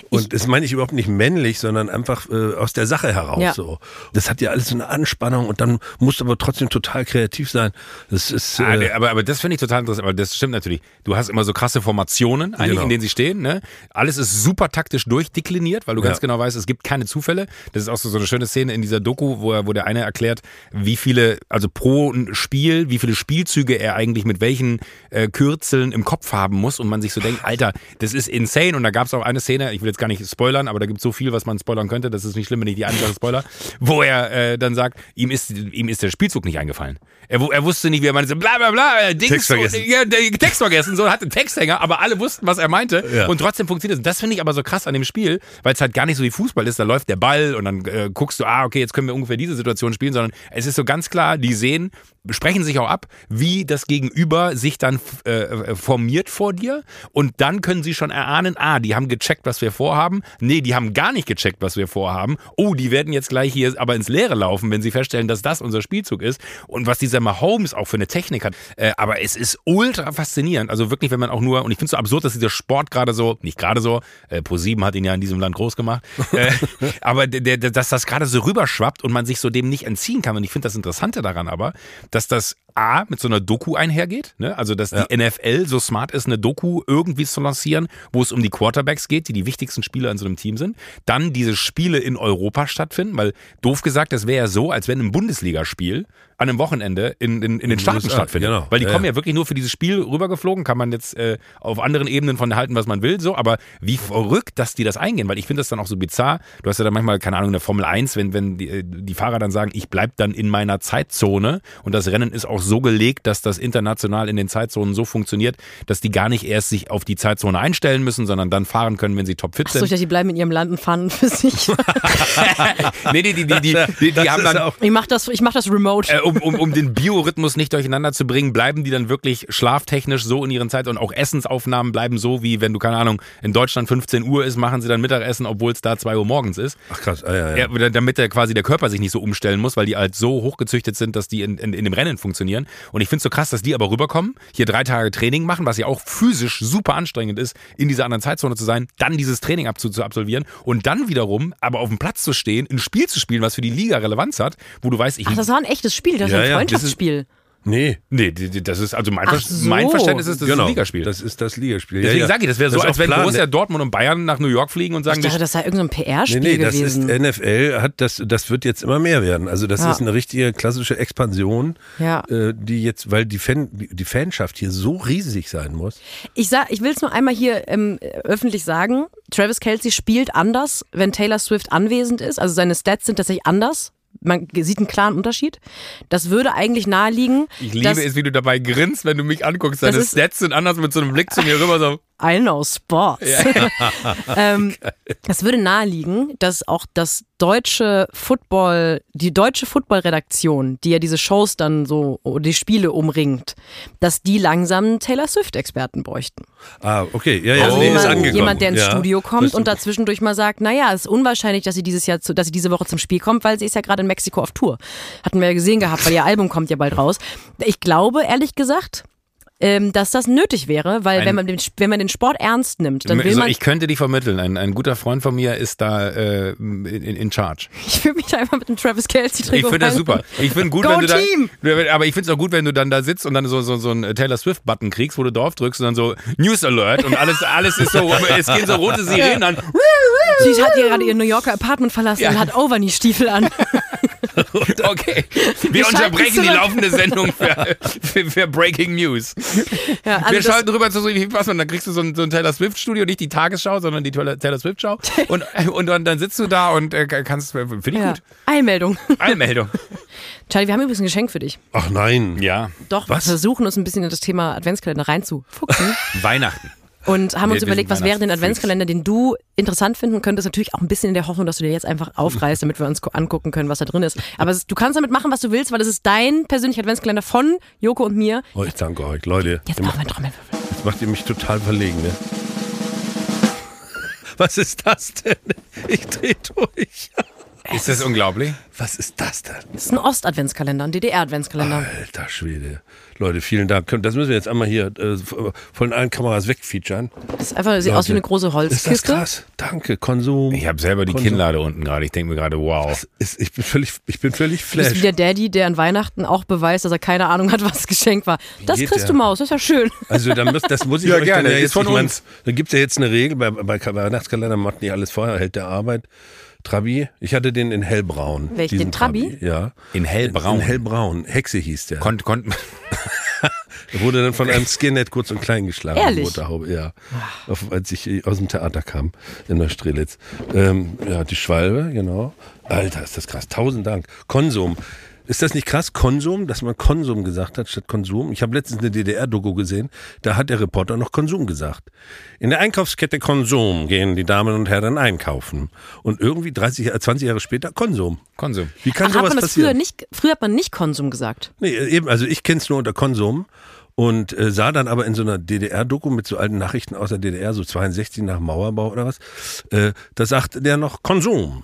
Und das meine ich überhaupt nicht männlich, sondern einfach äh, aus der Sache heraus. Ja. So. Das hat ja alles so eine Anspannung und dann musst du aber trotzdem total kreativ sein. Das ist Ah, äh, aber, aber das finde ich total interessant, aber das stimmt natürlich. Du hast immer so krasse Formationen, eigentlich, Genau. in denen sie stehen. Ne? Alles ist super taktisch durchdekliniert, weil du Ja. ganz genau weißt, es gibt keine Zufälle. Das ist auch so, so eine schöne Szene in dieser Doku, wo, er, wo der eine erklärt, wie viele, also pro Spiel, wie viele Spielzüge er eigentlich mit welchen äh, Kürzeln im Kopf haben muss und man sich so denkt, Alter, das ist insane. Und da gab es auch eine Szene, ich will jetzt gar nicht spoilern, aber da gibt es so viel, was man spoilern könnte, das ist nicht schlimm, wenn ich die eine Sache spoiler, <laughs> wo er äh, dann sagt, ihm ist, ihm ist der Spielzug nicht eingefallen. Er, er wusste nicht, wie er meinte, bla bla bla, äh, Dings, Text vergessen. Und, ja, der Text vergessen, so hatte einen Texthänger, aber alle wussten, was er meinte Ja. und trotzdem funktioniert es. Das finde ich aber so krass an dem Spiel, weil es halt gar nicht so wie Fußball ist, da läuft der Ball und dann äh, guckst du, ah, okay, jetzt können wir ungefähr diese Situation spielen, sondern es ist so ganz klar, die sehen, sprechen sich auch ab, wie das Gegenüber sich dann äh, formiert vor dir und dann können sie schon erahnen, ah, die haben gecheckt, was wir vorhaben. Nee, die haben gar nicht gecheckt, was wir vorhaben. Oh, die werden jetzt gleich hier aber ins Leere laufen, wenn sie feststellen, dass das unser Spielzug ist und was dieser Mahomes auch für eine Technik hat. Äh, aber es ist ultra faszinierend. Also wirklich, wenn man auch nur, und ich finde es so absurd, dass dieser Sport gerade so, nicht gerade so, äh, Pro7 hat ihn ja in diesem Land groß gemacht, äh, <laughs> aber der, der, dass das gerade so rüberschwappt und man sich so dem nicht entziehen kann. Und ich finde das Interessante daran aber, dass das A mit so einer Doku einhergeht, ne? also dass die NFL so smart ist, eine Doku irgendwie zu lancieren, wo es um die Quarterbacks geht, die die wichtigsten Spieler in so einem Team sind. Dann diese Spiele in Europa stattfinden, weil doof gesagt, das wäre ja so, als wenn ein Bundesligaspiel an einem Wochenende in, in, in den Staaten USA, stattfindet. genau. Weil die Ja, kommen ja. ja wirklich nur für dieses Spiel rübergeflogen, kann man jetzt äh, auf anderen Ebenen von halten, was man will, so, aber wie verrückt, dass die das eingehen, weil ich finde das dann auch so bizarr. Du hast ja dann manchmal, keine Ahnung, in der Formel 1, wenn, wenn die, äh, die Fahrer dann sagen, ich bleib dann in meiner Zeitzone und das Rennen ist auch so gelegt, dass das international in den Zeitzonen so funktioniert, dass die gar nicht erst sich auf die Zeitzone einstellen müssen, sondern dann fahren können, wenn sie topfit Ach so, sind. ich dachte, die bleiben in ihrem Land und fahren für sich. <laughs> nee, die, die, die, die, die, die haben dann, auch, Ich mach das, ich mach das remote. äh, um, um, um den Biorhythmus nicht durcheinander zu bringen, bleiben die dann wirklich schlaftechnisch so in ihren Zeit und auch Essensaufnahmen bleiben so, wie wenn du, keine Ahnung, in Deutschland 15 Uhr ist, machen sie dann Mittagessen, obwohl es da 2 Uhr morgens ist. ach krass, ah, ja, ja. Ja, damit der quasi der Körper sich nicht so umstellen muss, weil die halt so hochgezüchtet sind, dass die in, in, in dem Rennen funktionieren. Und ich finde es so krass, dass die aber rüberkommen, hier drei Tage Training machen, was ja auch physisch super anstrengend ist, in dieser anderen Zeitzone zu sein, dann dieses Training abzu zu absolvieren und dann wiederum aber auf dem Platz zu stehen, ein Spiel zu spielen, was für die Liga Relevanz hat, wo du weißt, ich Ach, das war ein echtes Spiel, das Ja, war ein ja, das ist- Freundschaftsspiel. Nee. Nee, das ist, also mein, Ach Ver- so. mein Verständnis ist, das ist ein Ligaspiel. Das ist das Ligaspiel. Deswegen ja, ja. sage ich, das wäre so, als wenn. Borussia Dortmund und Bayern nach New York fliegen und sagen, Ich dachte, das sei irgendein PR-Spiel Nee, nee, das ist gewesen. NFL hat das das wird jetzt immer mehr werden. Also das Ja. ist eine richtige klassische Expansion, Ja. äh, die jetzt weil die Fan die Fanschaft hier so riesig sein muss. Ich, sag, ich will es nur einmal hier ähm, öffentlich sagen. Travis Kelsey spielt anders, wenn Taylor Swift anwesend ist. Also seine Stats sind tatsächlich anders. Man sieht einen klaren Unterschied. Das würde eigentlich naheliegen. ich liebe es, wie du dabei grinst, wenn du mich anguckst. Deine Stats sind anders mit so einem Blick zu mir rüber. So. I know Sports. <laughs> ähm, das würde naheliegen, dass auch das deutsche Football, die deutsche Football-Redaktion, die ja diese Shows dann so, die Spiele umringt, dass die langsam Taylor Swift-Experten bräuchten. Ah, okay, ja, ja, Also nee, ist jemand, jemand, der ins ja. Studio kommt und dazwischendurch mal sagt, naja, es ist unwahrscheinlich, dass sie dieses Jahr, zu, dass sie diese Woche zum Spiel kommt, weil sie ist ja gerade in Mexiko auf Tour. Hatten wir ja gesehen gehabt, weil ihr Album kommt ja bald raus. Ich glaube, ehrlich gesagt, ähm, dass das nötig wäre, weil Ein- wenn man, den, wenn man den Sport ernst nimmt, dann will so, man, ich könnte die vermitteln. Ein, ein guter Freund von mir ist da äh, in, in charge. <laughs> ich will mich da einfach mit dem Travis Kelsey Ich Trikot finde das super. Ich finde gut, Go wenn du da, Team! aber ich finde es auch gut, wenn du dann da sitzt und dann so so, so einen Taylor Swift Button kriegst, wo du drauf drückst und dann so News Alert und alles alles ist so, <laughs> es gehen so rote Sirenen an. Sie hat gerade ihr New Yorker Apartment verlassen Ja. und hat Overknee-Stiefel an. <laughs> <laughs> Okay, wir schalten unterbrechen die laufende Sendung für, für, für Breaking News. Ja, also Wir schalten rüber zu so was und dann kriegst du so ein, so ein Taylor Swift Studio, nicht die Tagesschau, sondern die Taylor Taylor Swift Show <laughs> und und dann, dann sitzt du da und äh, kannst finde ich ja. gut. Einmeldung. Einmeldung. <laughs> Charlie, wir haben übrigens ein Geschenk für dich. Ach nein. Ja, Doch, Was? wir versuchen uns ein bisschen in das Thema Adventskalender reinzufuchsen. Weihnachten. Und haben Wir- uns überlegt, was wäre Weihnachtsfreaks. Adventskalender, den du interessant finden könntest. Natürlich auch ein bisschen in der Hoffnung, dass du dir jetzt einfach aufreißt, damit wir uns gu- angucken können, was da drin ist. Aber du kannst damit machen, was du willst, weil es ist dein persönlicher Adventskalender von Joko und mir. Oh, ich danke euch, Leute. Jetzt brauchen wir einen Trommelwirbel. jetzt macht ihr mich total verlegen, ne? Was ist das denn? Ich dreh durch. Ist das unglaublich? Was ist das denn? Das ist ein Ost-Adventskalender, ein DDR-Adventskalender. Alter Schwede. Leute, vielen Dank. Das müssen wir jetzt einmal hier äh, von allen Kameras wegfeaturen. Das ist einfach, sieht aus wie eine große Ist das Holzkiste. krass? Danke, Konsum. Ich habe selber die Konsum. Kinnlade unten gerade. Ich denke mir gerade, wow. Ist, ich bin völlig, ich bin völlig Du bist wie flash. der Daddy, der an Weihnachten auch beweist, dass er keine Ahnung hat, was geschenkt war. Das kriegst der? du Maus, das ist ja schön. Also da muss, das muss ich Ja, euch gerne, dann ja ist jetzt von ich mein, uns. Da gibt es ja jetzt eine Regel, bei, bei Weihnachtskalender macht nicht alles vorher, hält der Arbeit. Trabi, ich hatte den in hellbraun. Welchen, den Trabi? Ja. In hellbraun. In hellbraun. Hexe hieß der. Kon, kon, Er <laughs> <laughs> wurde dann von einem Skinhead kurz und klein geschlagen. Ehrlich? Motorhaube, ja. Auf, als ich aus dem Theater kam, in der Strelitz. Ähm, ja, die Schwalbe, genau. Alter, ist das krass. Tausend Dank. Konsum. Ist das nicht krass, Konsum, dass man Konsum gesagt hat statt Konsum? Ich habe letztens eine DDR-Doku gesehen, da hat der Reporter noch Konsum gesagt. In der Einkaufskette Konsum gehen die Damen und Herren einkaufen. Und irgendwie 30, äh, 20 Jahre später Konsum. Konsum. Wie kann Ach, hat sowas man das früher passieren? nicht, früher hat man nicht Konsum gesagt. Nee, eben, also ich kenne es nur unter Konsum und äh, sah dann aber in so einer DDR-Doku mit so alten Nachrichten aus der DDR, so 62 nach Mauerbau oder was, äh, da sagt der noch Konsum.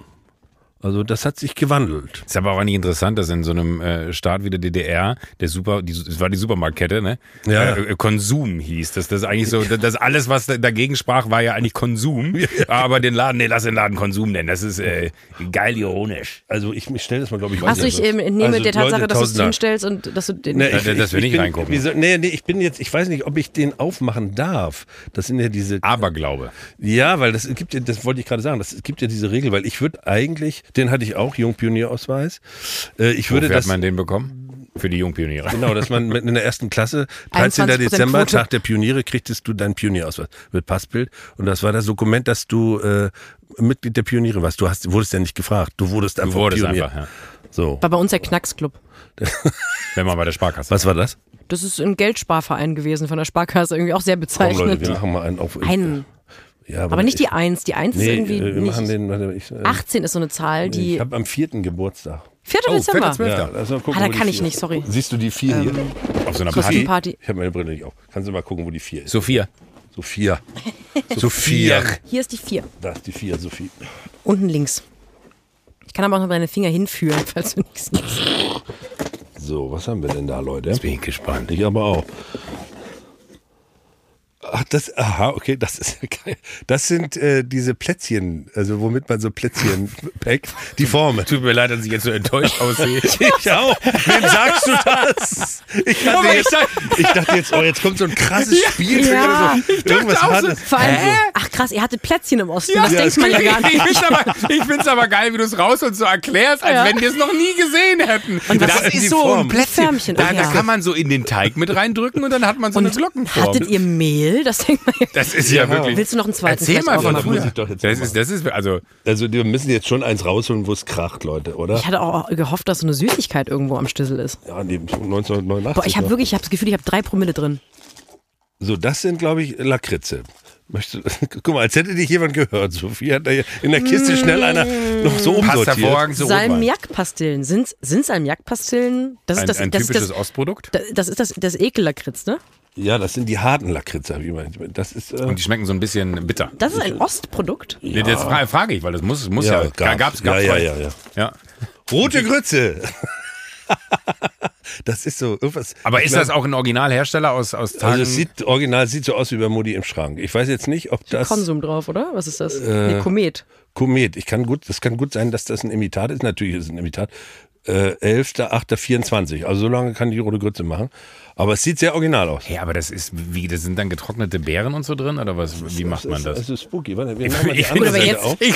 Also das hat sich gewandelt. Ist aber auch nicht interessant, dass in so einem äh, Staat wie der DDR, der Super, die, das war die Supermarktkette, ne? Ja. Äh, Konsum hieß. Das, das ist eigentlich so, das, das alles, was da- dagegen sprach, war ja eigentlich Konsum. Aber den Laden, nee, lass den Laden Konsum nennen. Das ist äh, geil ironisch. Also ich, ich stelle das mal, glaube ich, Hast du weiter. dich ähm, entnehme Also, der Tatsache, Leute, dass du es hinstellst und dass du den. Nee, Ja, das will ich bin, reingucken. Wieso, nee, nee, ich bin jetzt, ich weiß nicht, ob ich den aufmachen darf. Das sind ja diese. Aberglaube. Ja, weil das gibt ja, das wollte ich gerade sagen, das es gibt ja diese Regel, weil ich würde eigentlich, den hatte ich auch, Jungpionierausweis. Äh, ich würde Wofür das. hat man den bekommen? Für die Jungpioniere. Genau, dass man mit in der ersten Klasse, <laughs> 13. 21% Dezember, Quote. Tag der Pioniere, kriegtest du deinen Pionierausweis mit Passbild. Und das war das Dokument, dass du äh, Mitglied der Pioniere warst. Du hast, wurdest ja nicht gefragt. Du wurdest einfach Du wurdest Pionier. einfach, ja. So. War bei uns der Knacksclub. <laughs> Wenn man bei der Sparkasse. Was war das? Das ist ein Geldsparverein gewesen von der Sparkasse, irgendwie auch sehr Komm, bezeichnend. Leute, wir machen mal einen auf. Einen. Ja, Aber nicht die ich, Eins. Die Eins ist Nee, irgendwie äh, wir machen nicht. den. Warte, ich, äh, 18 ist so eine Zahl, die. ich habe am vierten Geburtstag. 4. Oh, Dezember. 4.12.. Ja, mal gucken, Ah, da die kann ich nicht, sorry. Siehst du die vier hier? Auf so einer Party. Party. Ich habe meine Brille nicht auf. Kannst du mal gucken, wo die vier ist? Sophia. Sophia. <laughs> Sophia. Hier ist die 4. Da ist die vier, Sophie. Unten links. Ich kann aber auch noch deine Finger hinführen, <laughs> falls du nichts siehst. So, was haben wir denn da, Leute? Bin ich gespannt. Ich aber auch. Das, aha, okay, das ist geil. Das sind äh, diese Plätzchen, also womit man so Plätzchen packt, die Formen. Tut mir leid, dass ich jetzt so enttäuscht aussehe. <laughs> Ich auch. Wem sagst du das? Ich dachte, oh jetzt, ich dachte jetzt, oh, jetzt kommt so ein krasses Spiel. Ja. So, irgendwas hartes. Vor allem, also- Hä? ach krass, ihr hattet Plätzchen im Osten. Ja, das ja, denkt das man ja gar nicht. Ich finde aber, ich find's aber geil, wie du es raus und so erklärst, als ja. wenn wir es noch nie gesehen hätten. Und das, das ist so ein Plätzchen. Färmchen. Da, oh da kann man so in den Teig mit reindrücken und dann hat man so und eine Glockenform. Hattet ihr Mehl? Das denkt man ja. Das ist ja, wirklich. Willst du noch einen zweiten Erzähl mal von früher. Muss ich doch jetzt das ist, das ist, also, also wir müssen jetzt schon eins rausholen, wo es kracht, Leute, oder? Ich hatte auch gehofft, dass so eine Süßigkeit irgendwo am Schlüssel ist. Ja, 1999 lacht. Boah, ich habe wirklich, ich habe das Gefühl, ich habe drei Promille drin. So, das sind, glaube ich, Lakritze. Möchtest, <laughs> guck mal, als hätte dich jemand gehört. Sophie hat da in der Kiste mm. schnell einer noch so umsortiert. So Salmiakpastillen. Sind es Salmiakpastillen? Das ist ein, das, ein typisches ist das, Ostprodukt? Das ist das, das Ekel-Lakritz, ne? Ja, das sind die harten Lakritzer, wie man. Das ist, äh und die schmecken so ein bisschen bitter. Das ist ein Ostprodukt? Ja. Jetzt frage ich, weil das muss, muss ja. ja gab es, gab es. Ja, ja, ja, ja. ja. Rote Grütze. <laughs> das ist so irgendwas. Aber ist glaub, das auch ein Originalhersteller aus, aus Tagen? Also es sieht original sieht so aus wie bei Mutti im Schrank. Ich weiß jetzt nicht, ob das Konsum drauf, oder? Was ist das? Äh, nee, Komet. Komet. Ich kann gut, das kann gut sein, dass das ein Imitat ist. Natürlich ist es ein Imitat. Äh, 11.8.24. Also so lange kann die rote Grütze machen. Aber es sieht sehr original aus. ja, aber das ist, wie, das sind dann getrocknete Beeren und so drin? Oder was, wie macht man das? Das ist spooky. Warte, wir machen Ich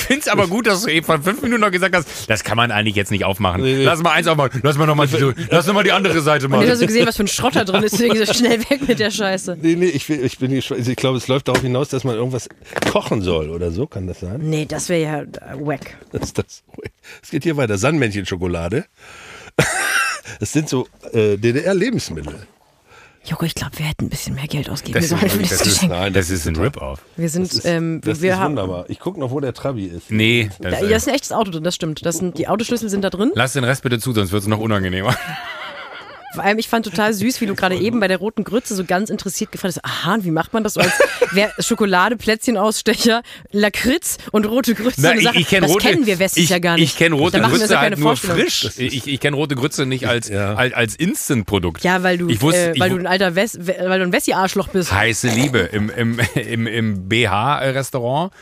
finde es aber gut, dass du eben vor fünf Minuten noch gesagt hast, das kann man eigentlich jetzt nicht aufmachen. Nee, nee. Lass mal eins aufmachen. Lass mal noch mal, die- lass noch mal die andere Seite Und ich habe machen. so gesehen, was für ein Schrott da drin ist, deswegen so schnell weg mit der Scheiße. Nee, nee, ich, ich bin also ich glaube, es läuft darauf hinaus, dass man irgendwas kochen soll oder so. Kann das sein? Nee, das wäre ja äh, wack. <laughs> Das ist das. Es geht hier weiter. Sandmännchen-Schokolade. <laughs> Das sind so äh, DDR-Lebensmittel. Joko, ich glaube, wir hätten ein bisschen mehr Geld ausgeben Das sollen ist, für das, ist, Geschenk. Nein, das das ist ein Rip-Off. Wir sind, ähm, Das wir ist haben. wunderbar. Ich gucke noch, wo der Trabi ist. Nee, Da, das, da ist ein echtes Auto drin, das stimmt. Das sind, die Autoschlüssel sind da drin. lass den Rest bitte zu, sonst wird es noch unangenehmer. Vor allem, ich fand total süß, wie du gerade eben bei der roten Grütze so ganz interessiert gefragt hast, aha, wie macht man das so als <laughs> wär Schokolade, Plätzchenausstecher, Lakritz und rote Grütze? Na, eine ich, ich kenn das rote, kennen wir westlich ich, ja gar nicht. Ich kenne rote Grütze halt keine nur frisch. Ich, ich kenne rote Grütze nicht als, Ja. als, als Instant-Produkt. Ja, weil du, ich wusste, äh, weil ich, du ein alter Wes, weil du ein Wessi-Arschloch bist. Heiße Liebe im, im, <laughs> im, im BH-Restaurant,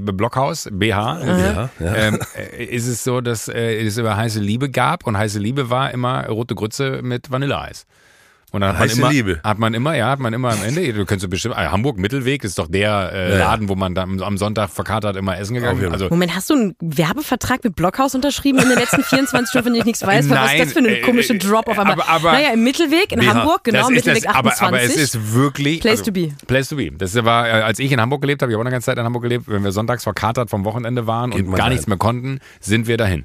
Blockhaus, BH, Ja, ja. Ähm, äh, ist es so, dass äh, es immer heiße Liebe gab und heiße Liebe war immer rote Grütze mit Vanilleeis. Und dann hat man Heiße immer, Liebe. hat man immer, ja, hat man immer am Ende, du du bestimmt, äh, Hamburg Mittelweg ist doch der äh, Ja. Laden, wo man dann am Sonntag verkatert immer essen gegangen. Jeden Also Moment, hast du einen Werbevertrag mit Blockhaus unterschrieben in den letzten <laughs> 24 Stunden, denen ich nichts weiß? Was ist Nein, das für eine äh, komische äh, Drop auf einmal? aber- aber- naja, im Mittelweg in. Hamburg, genau, das ist Mittelweg das, aber, 28. aber es ist wirklich. Place to be. Place to be. Das war, äh, als ich in Hamburg gelebt habe, ich habe auch eine ganze Zeit in Hamburg gelebt, wenn wir sonntags verkatert vom Wochenende waren Geht und man gar dahin. nichts mehr konnten, sind wir dahin.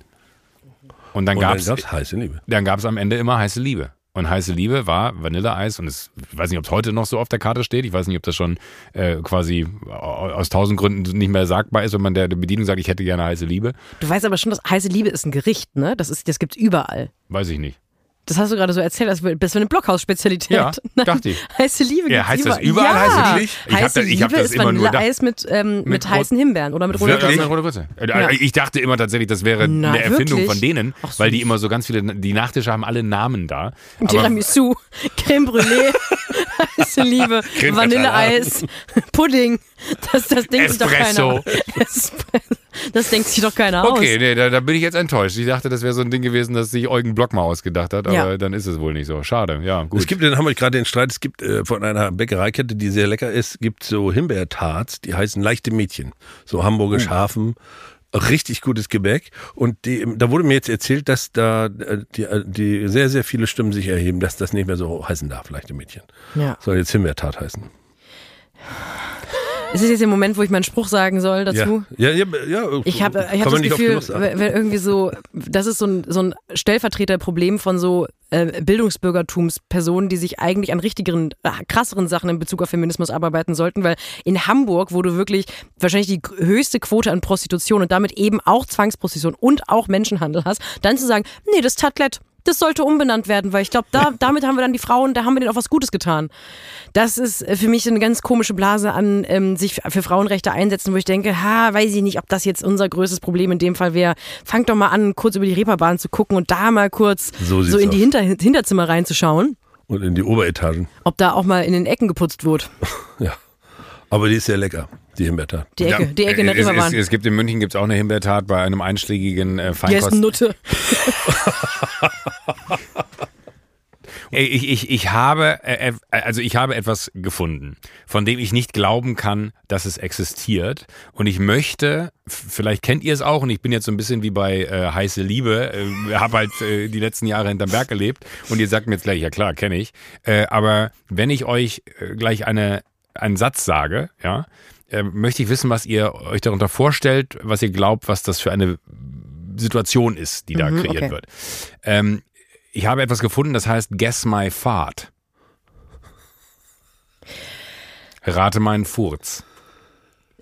Und dann gab's gab's heiße Liebe. dann gab's am Ende immer heiße Liebe. Und heiße Liebe war Vanilleeis und es, ich weiß nicht, ob es heute noch so auf der Karte steht. Ich weiß nicht, ob das schon äh, quasi aus tausend Gründen nicht mehr sagbar ist, wenn man der, der Bedienung sagt, ich hätte gerne heiße Liebe. Du weißt aber schon, dass heiße Liebe ist ein Gericht, ne? Das, ist, das gibt's überall. Weiß ich nicht. Das hast du gerade so erzählt, als wäre das wäre eine Blockhaus-Spezialität. Ja, <laughs> dachte ich. Heiße Liebe Ja, gibt's heißt das überall. ja. heiße Liebe? Ich hab heiße das- ich hab Liebe das ist immer nur Vanilleeis mit, ähm, mit, mit heißen Himbeeren oder mit roter? Grütze. Rote Grütze. Ja. Ich dachte immer tatsächlich, das wäre Na, eine Erfindung wirklich? von denen, Ach, weil die immer so ganz viele, die Nachtische haben alle Namen da. Tiramisu, <laughs> Creme Brûlée, heiße Liebe, Vanilleeis, <laughs> Pudding. Das, das denkt sich doch Espresso. keiner. Espresso. Das denkt sich doch keiner okay, aus. nee, da, da bin ich jetzt enttäuscht. Ich dachte, das wäre so ein Ding gewesen, das sich Eugen Block mal ausgedacht hat, aber Ja. dann ist es wohl nicht so. Schade, ja, gut. Es gibt in Hamburg gerade den Streit, es gibt äh, von einer Bäckereikette, die sehr lecker ist, gibt so Himbeertarts, die heißen leichte Mädchen. So Hamburgisch Hafen. Richtig gutes Gebäck. Und die, da wurde mir jetzt erzählt, dass da äh, die, äh, die sehr, sehr viele Stimmen sich erheben, dass das nicht mehr so heißen darf, leichte Mädchen. Ja. Soll jetzt Himbeertart heißen. Ist es jetzt der Moment, wo ich meinen Spruch sagen soll dazu? Ja, ja, ja. ja Ich habe ich kann hab das Gefühl, wenn irgendwie so, das ist so ein, so ein Stellvertreterproblem von so äh, Bildungsbürgertumspersonen, die sich eigentlich an richtigeren, äh, krasseren Sachen in Bezug auf Feminismus abarbeiten sollten, weil in Hamburg, wo du wirklich wahrscheinlich die höchste Quote an Prostitution und damit eben auch Zwangsprostitution und auch Menschenhandel hast, dann zu sagen, nee, das Tatlett, das sollte umbenannt werden, weil ich glaube, da, <laughs> damit haben wir dann die Frauen, da haben wir denen auch was Gutes getan. Das ist äh, für mich eine ganz komische Blase an ähm, sich für Frauenrechte einsetzen, wo ich denke, ha, weiß ich nicht, ob das jetzt unser größtes Problem in dem Fall wäre. Fangt doch mal an, kurz über die Reeperbahn zu gucken und da mal kurz So so, in die. Hinter Hinterzimmer reinzuschauen, Und in die Oberetagen. ob da auch mal in den Ecken geputzt wird. <laughs> Ja. Aber die ist sehr lecker, die Himbeertat. Die Ecke, die Ecke in der es, es, Reeperbahn. es gibt in München gibt's auch eine Himbeertat bei einem einschlägigen äh, Die heißt Feinkost. Nutte. <laughs> Ey, Ich, ich, ich habe, äh, äh, also ich habe etwas gefunden, von dem ich nicht glauben kann, dass es existiert. Und ich möchte, vielleicht kennt ihr es auch, und ich bin jetzt so ein bisschen wie bei äh, heiße Liebe, äh, habe halt äh, die letzten Jahre hinterm Berg gelebt. Und ihr sagt mir jetzt gleich, ja klar, kenne ich. Äh, aber wenn ich euch äh, gleich eine, einen Satz sage, ja, äh, möchte ich wissen, was ihr euch darunter vorstellt, was ihr glaubt, was das für eine Situation ist, die da Mhm, kreiert okay. wird. Ähm, ich habe etwas gefunden, das heißt Guess My Fart. Rate meinen Furz.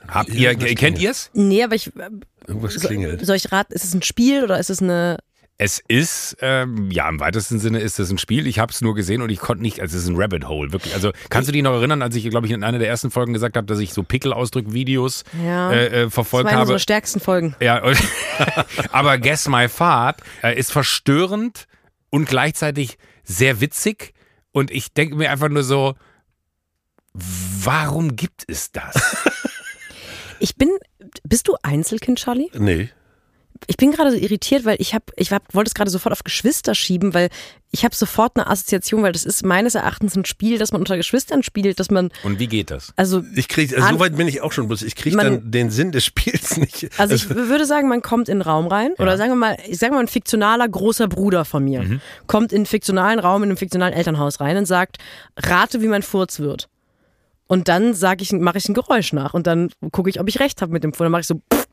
Habt ihr, kennt ihr es? Nee, aber ich. Irgendwas klingelt. soll ich raten, ist es ein Spiel oder ist es eine. Es ist, ähm, ja, im weitesten Sinne ist es ein Spiel. Ich habe es nur gesehen und ich konnte nicht, also es ist ein Rabbit Hole, wirklich. Also kannst du dich noch erinnern, als ich, glaube ich, in einer der ersten Folgen gesagt habe, dass ich so Pickel-Ausdrück-Videos Ja. äh, äh, Das verfolgt war eine habe? unserer stärksten Folgen. Ja, <laughs> aber Guess My Fart äh, ist verstörend und gleichzeitig sehr witzig. Und ich denke mir einfach nur so, warum gibt es das? Ich bin. Bist du Einzelkind, Charlie? Nee. Ich bin gerade so irritiert, weil ich habe, ich hab, wollte es gerade sofort auf Geschwister schieben, weil ich habe sofort eine Assoziation, weil das ist meines Erachtens ein Spiel, das man unter Geschwistern spielt, dass man, Und wie geht das? also, Ich krieg, also An- so weit bin ich auch schon, bloß ich kriege dann den Sinn des Spiels nicht. also ich würde sagen, man kommt in einen Raum rein, oder sagen wir mal, ich sage mal, ein fiktionaler großer Bruder von mir kommt in einen fiktionalen Raum, in einem fiktionalen Elternhaus rein und sagt, rate, wie mein Furz wird. Und dann sag ich, mache ich ein Geräusch nach und dann gucke ich, ob ich recht habe mit dem Furz. Dann mache ich so pff.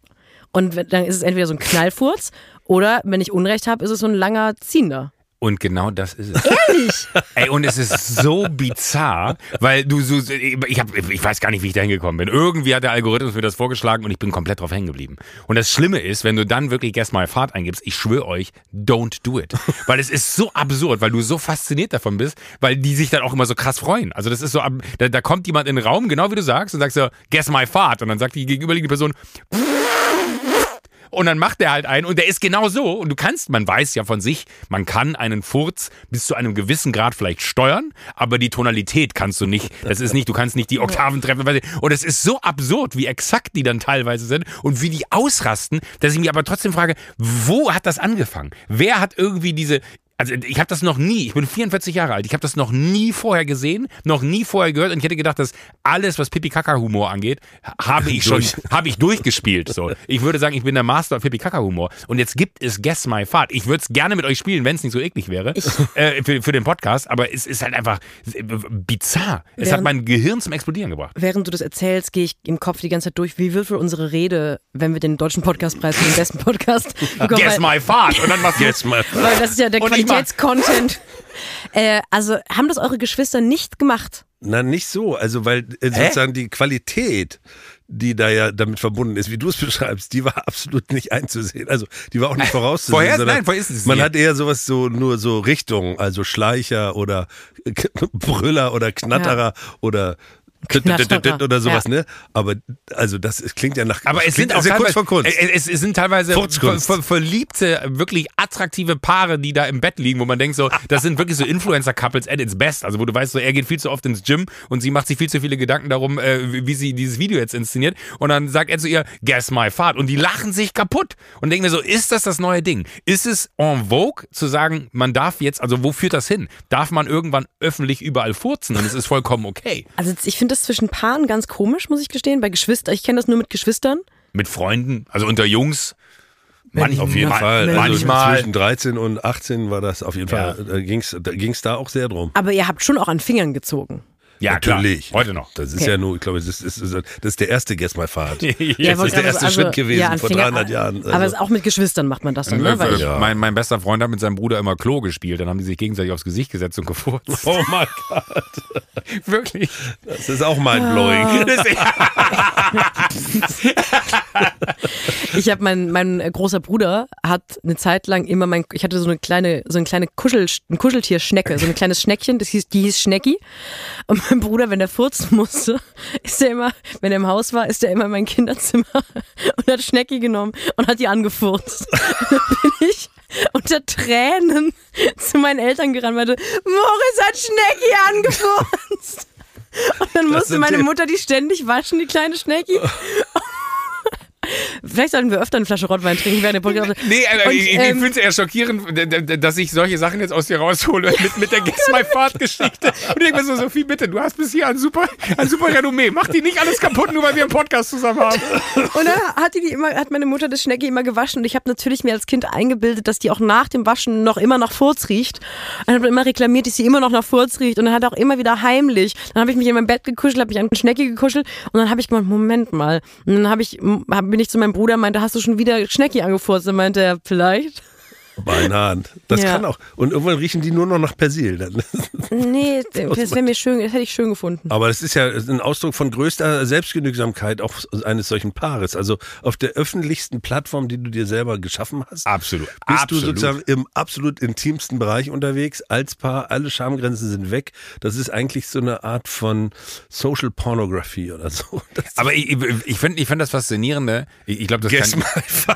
Und wenn- dann ist es entweder so ein Knallfurz oder wenn ich Unrecht habe, ist es so ein langer ziehender. Und genau das ist es. Ehrlich? <laughs> Ey, und es ist so bizarr, weil du so, ich, hab, ich weiß gar nicht, wie ich da hingekommen bin. Irgendwie hat der Algorithmus mir das vorgeschlagen und ich bin komplett drauf hängen geblieben. Und das Schlimme ist, wenn du dann wirklich Guess My Fahrt eingibst, ich schwöre euch, don't do it. Weil es ist so absurd, weil du so fasziniert davon bist, weil die sich dann auch immer so krass freuen. Also das ist so, da, da kommt jemand in den Raum, genau wie du sagst, und sagst so, Guess My Fahrt. Und dann sagt die gegenüberliegende Person, und dann macht er halt einen und der ist genau so. Und du kannst, man weiß ja von sich, man kann einen Furz bis zu einem gewissen Grad vielleicht steuern, aber die Tonalität kannst du nicht. Das ist nicht, du kannst nicht die Oktaven treffen. Und es ist so absurd, wie exakt die dann teilweise sind und wie die ausrasten, dass ich mich aber trotzdem frage, wo hat das angefangen? Wer hat irgendwie diese, also ich habe das noch nie, ich bin 44 Jahre alt, ich habe das noch nie vorher gesehen, noch nie vorher gehört und ich hätte gedacht, dass alles, was Pipi-Kaka-Humor angeht, habe ich schon, habe ich durchgespielt. So. Ich würde sagen, ich bin der Master of Pipi-Kaka-Humor. Und jetzt gibt es Guess My Fart. Ich würde es gerne mit euch spielen, wenn es nicht so eklig wäre, äh, für, für den Podcast, aber es ist halt einfach äh, bizarr. Es hat Während- mein Gehirn zum Explodieren gebracht. Während du das erzählst, gehe ich im Kopf die ganze Zeit durch, wie wird wohl unsere Rede, wenn wir den deutschen Podcastpreis für den besten Podcast bekommen? Guess weil, My Fart. Und dann machst du Jetzt mal. weil das ist ja der mach- Qualitätscontent. äh, also haben das eure Geschwister nicht gemacht? Na, nicht so. Also, weil äh, sozusagen die Qualität, die da ja damit verbunden ist, wie du es <laughs> beschreibst, die war absolut nicht einzusehen. Also, die war auch nicht vorauszusehen. Vorher- nein, vorher ist es Man hat eher sowas so, nur so Richtungen, also Schleicher oder <laughs> Brüller oder Knatterer oder Knatterer, oder sowas, ja. ne? Aber also das es klingt ja nach Aber es sind auch teilweise, vor Kunst. äh, Es, es sind teilweise ver, ver, verliebte, wirklich attraktive Paare, die da im Bett liegen, wo man denkt so, das sind wirklich so Influencer-Couples at its best. Also wo du weißt, so, er geht viel zu oft ins Gym und sie macht sich viel zu viele Gedanken darum, äh, wie- wie sie dieses Video jetzt inszeniert. Und dann sagt er zu ihr, guess my fart. Und die lachen sich kaputt. Und denken mir so, ist das das neue Ding? Ist es en vogue zu sagen, man darf jetzt, also wo führt das hin? Darf man irgendwann öffentlich überall furzen und es ist vollkommen okay? Also ich finde das zwischen Paaren ganz komisch, muss ich gestehen. Bei Geschwistern, ich kenne das nur mit Geschwistern. Mit Freunden, also unter Jungs. Man, auf jeden Fall. Also Manchmal. zwischen 13 und 18 war das auf jeden Ja. Fall. Da ging es da auch sehr drum. Aber ihr habt schon auch an Fingern gezogen. Ja, Natürlich. Klar. Heute noch. Das ist Okay. ja nur, ich glaube, das ist, das ist, das ist der erste Guess My Fahrt. <laughs> Ja, das ist der erste sagen, Schritt gewesen an vor Finger- 300 Jahren. Aber Also- es auch mit Geschwistern macht man das dann, ne? Weil Ja. mein, mein bester Freund hat mit seinem Bruder immer Klo gespielt. Dann haben die sich gegenseitig aufs Gesicht gesetzt und gefurzt. Oh mein <laughs> Gott, Wirklich. das ist auch mindblowing. Das ist- <laughs> Ich habe mein, mein großer Bruder hat eine Zeit lang immer mein, ich hatte so eine kleine, so eine kleine Kuschel, ein Kuscheltier-Schnecke, so ein kleines Schneckchen, das hieß, die hieß Schnecki. Und mein <laughs> Bruder, wenn er furzen musste, ist er immer, wenn er im Haus war, ist er immer in mein Kinderzimmer <laughs> und hat Schnecki genommen und hat die angefurzt. Und <laughs> dann bin ich unter Tränen zu meinen Eltern gerannt und meinte, Moritz hat Schnecki angefurzt. Und dann musste meine Mutter die ständig waschen, die kleine Schnecki. Vielleicht sollten wir öfter eine Flasche Rotwein trinken während der Podcast. <laughs> Nee, Und, ich, ich ähm, finde es eher schockierend, dass ich solche Sachen jetzt aus dir raushole mit, mit der Guess My Fahrt Geschichte. Und ich denke mir so, Sophie, bitte, du hast bis hier ein super, ein super Renommee. Mach die nicht alles kaputt, nur weil wir einen Podcast zusammen haben. Und dann hat, die die immer, hat meine Mutter das Schnecki immer gewaschen und ich habe natürlich mir als Kind eingebildet, dass die auch nach dem Waschen noch immer nach Furz riecht. Und habe immer reklamiert, dass sie immer noch nach Furz riecht und dann hat auch immer wieder heimlich. Dann habe ich mich in mein Bett gekuschelt, habe mich an Schnecki gekuschelt und dann habe ich gemeint, Moment mal. Und dann habe ich, hab, bin ich zu meinem Bruder, meinte, hast du schon wieder Schnecki angefurzt? Und meinte er, vielleicht. Beinahe. Das Ja. kann auch. Und irgendwann riechen die nur noch nach Persil. Dann. <laughs> Nee, das wäre mir schön, das hätte ich schön gefunden. Aber das ist ja ein Ausdruck von größter Selbstgenügsamkeit auch eines solchen Paares. Also auf der öffentlichsten Plattform, die du dir selber geschaffen hast, Absolut. bist absolut. du sozusagen im absolut intimsten Bereich unterwegs als Paar. Alle Schamgrenzen sind weg. Das ist eigentlich so eine Art von Social Pornography oder so. <laughs> Das Aber ich, ich finde ich find das Faszinierende. Ich, ich glaube, das,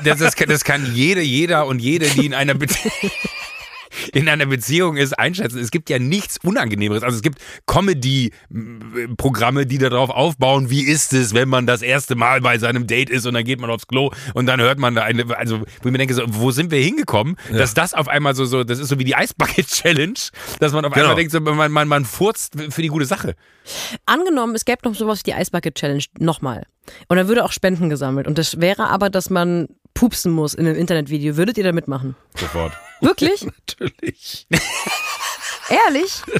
das, das kann jede, jeder und jede, die in einer Beziehung. <laughs> In einer Beziehung ist einschätzen. Es gibt ja nichts Unangenehmeres. Also es gibt Comedy-Programme, die darauf aufbauen, wie ist es, wenn man das erste Mal bei seinem Date ist und dann geht man aufs Klo und dann hört man da eine, also wo ich mir denke, so, wo sind wir hingekommen, dass das auf einmal so, so, das ist so wie die Eisbucket Challenge, dass man auf Genau. einmal denkt, so, man, man, man furzt für die gute Sache. Angenommen, es gäbe noch sowas wie die Eisbucket Challenge nochmal. Und dann würde auch Spenden gesammelt. Und das wäre aber, dass man pupsen muss in einem Internetvideo. Würdet ihr da mitmachen? Sofort. Wirklich? <laughs> natürlich. <laughs> Ehrlich? <laughs>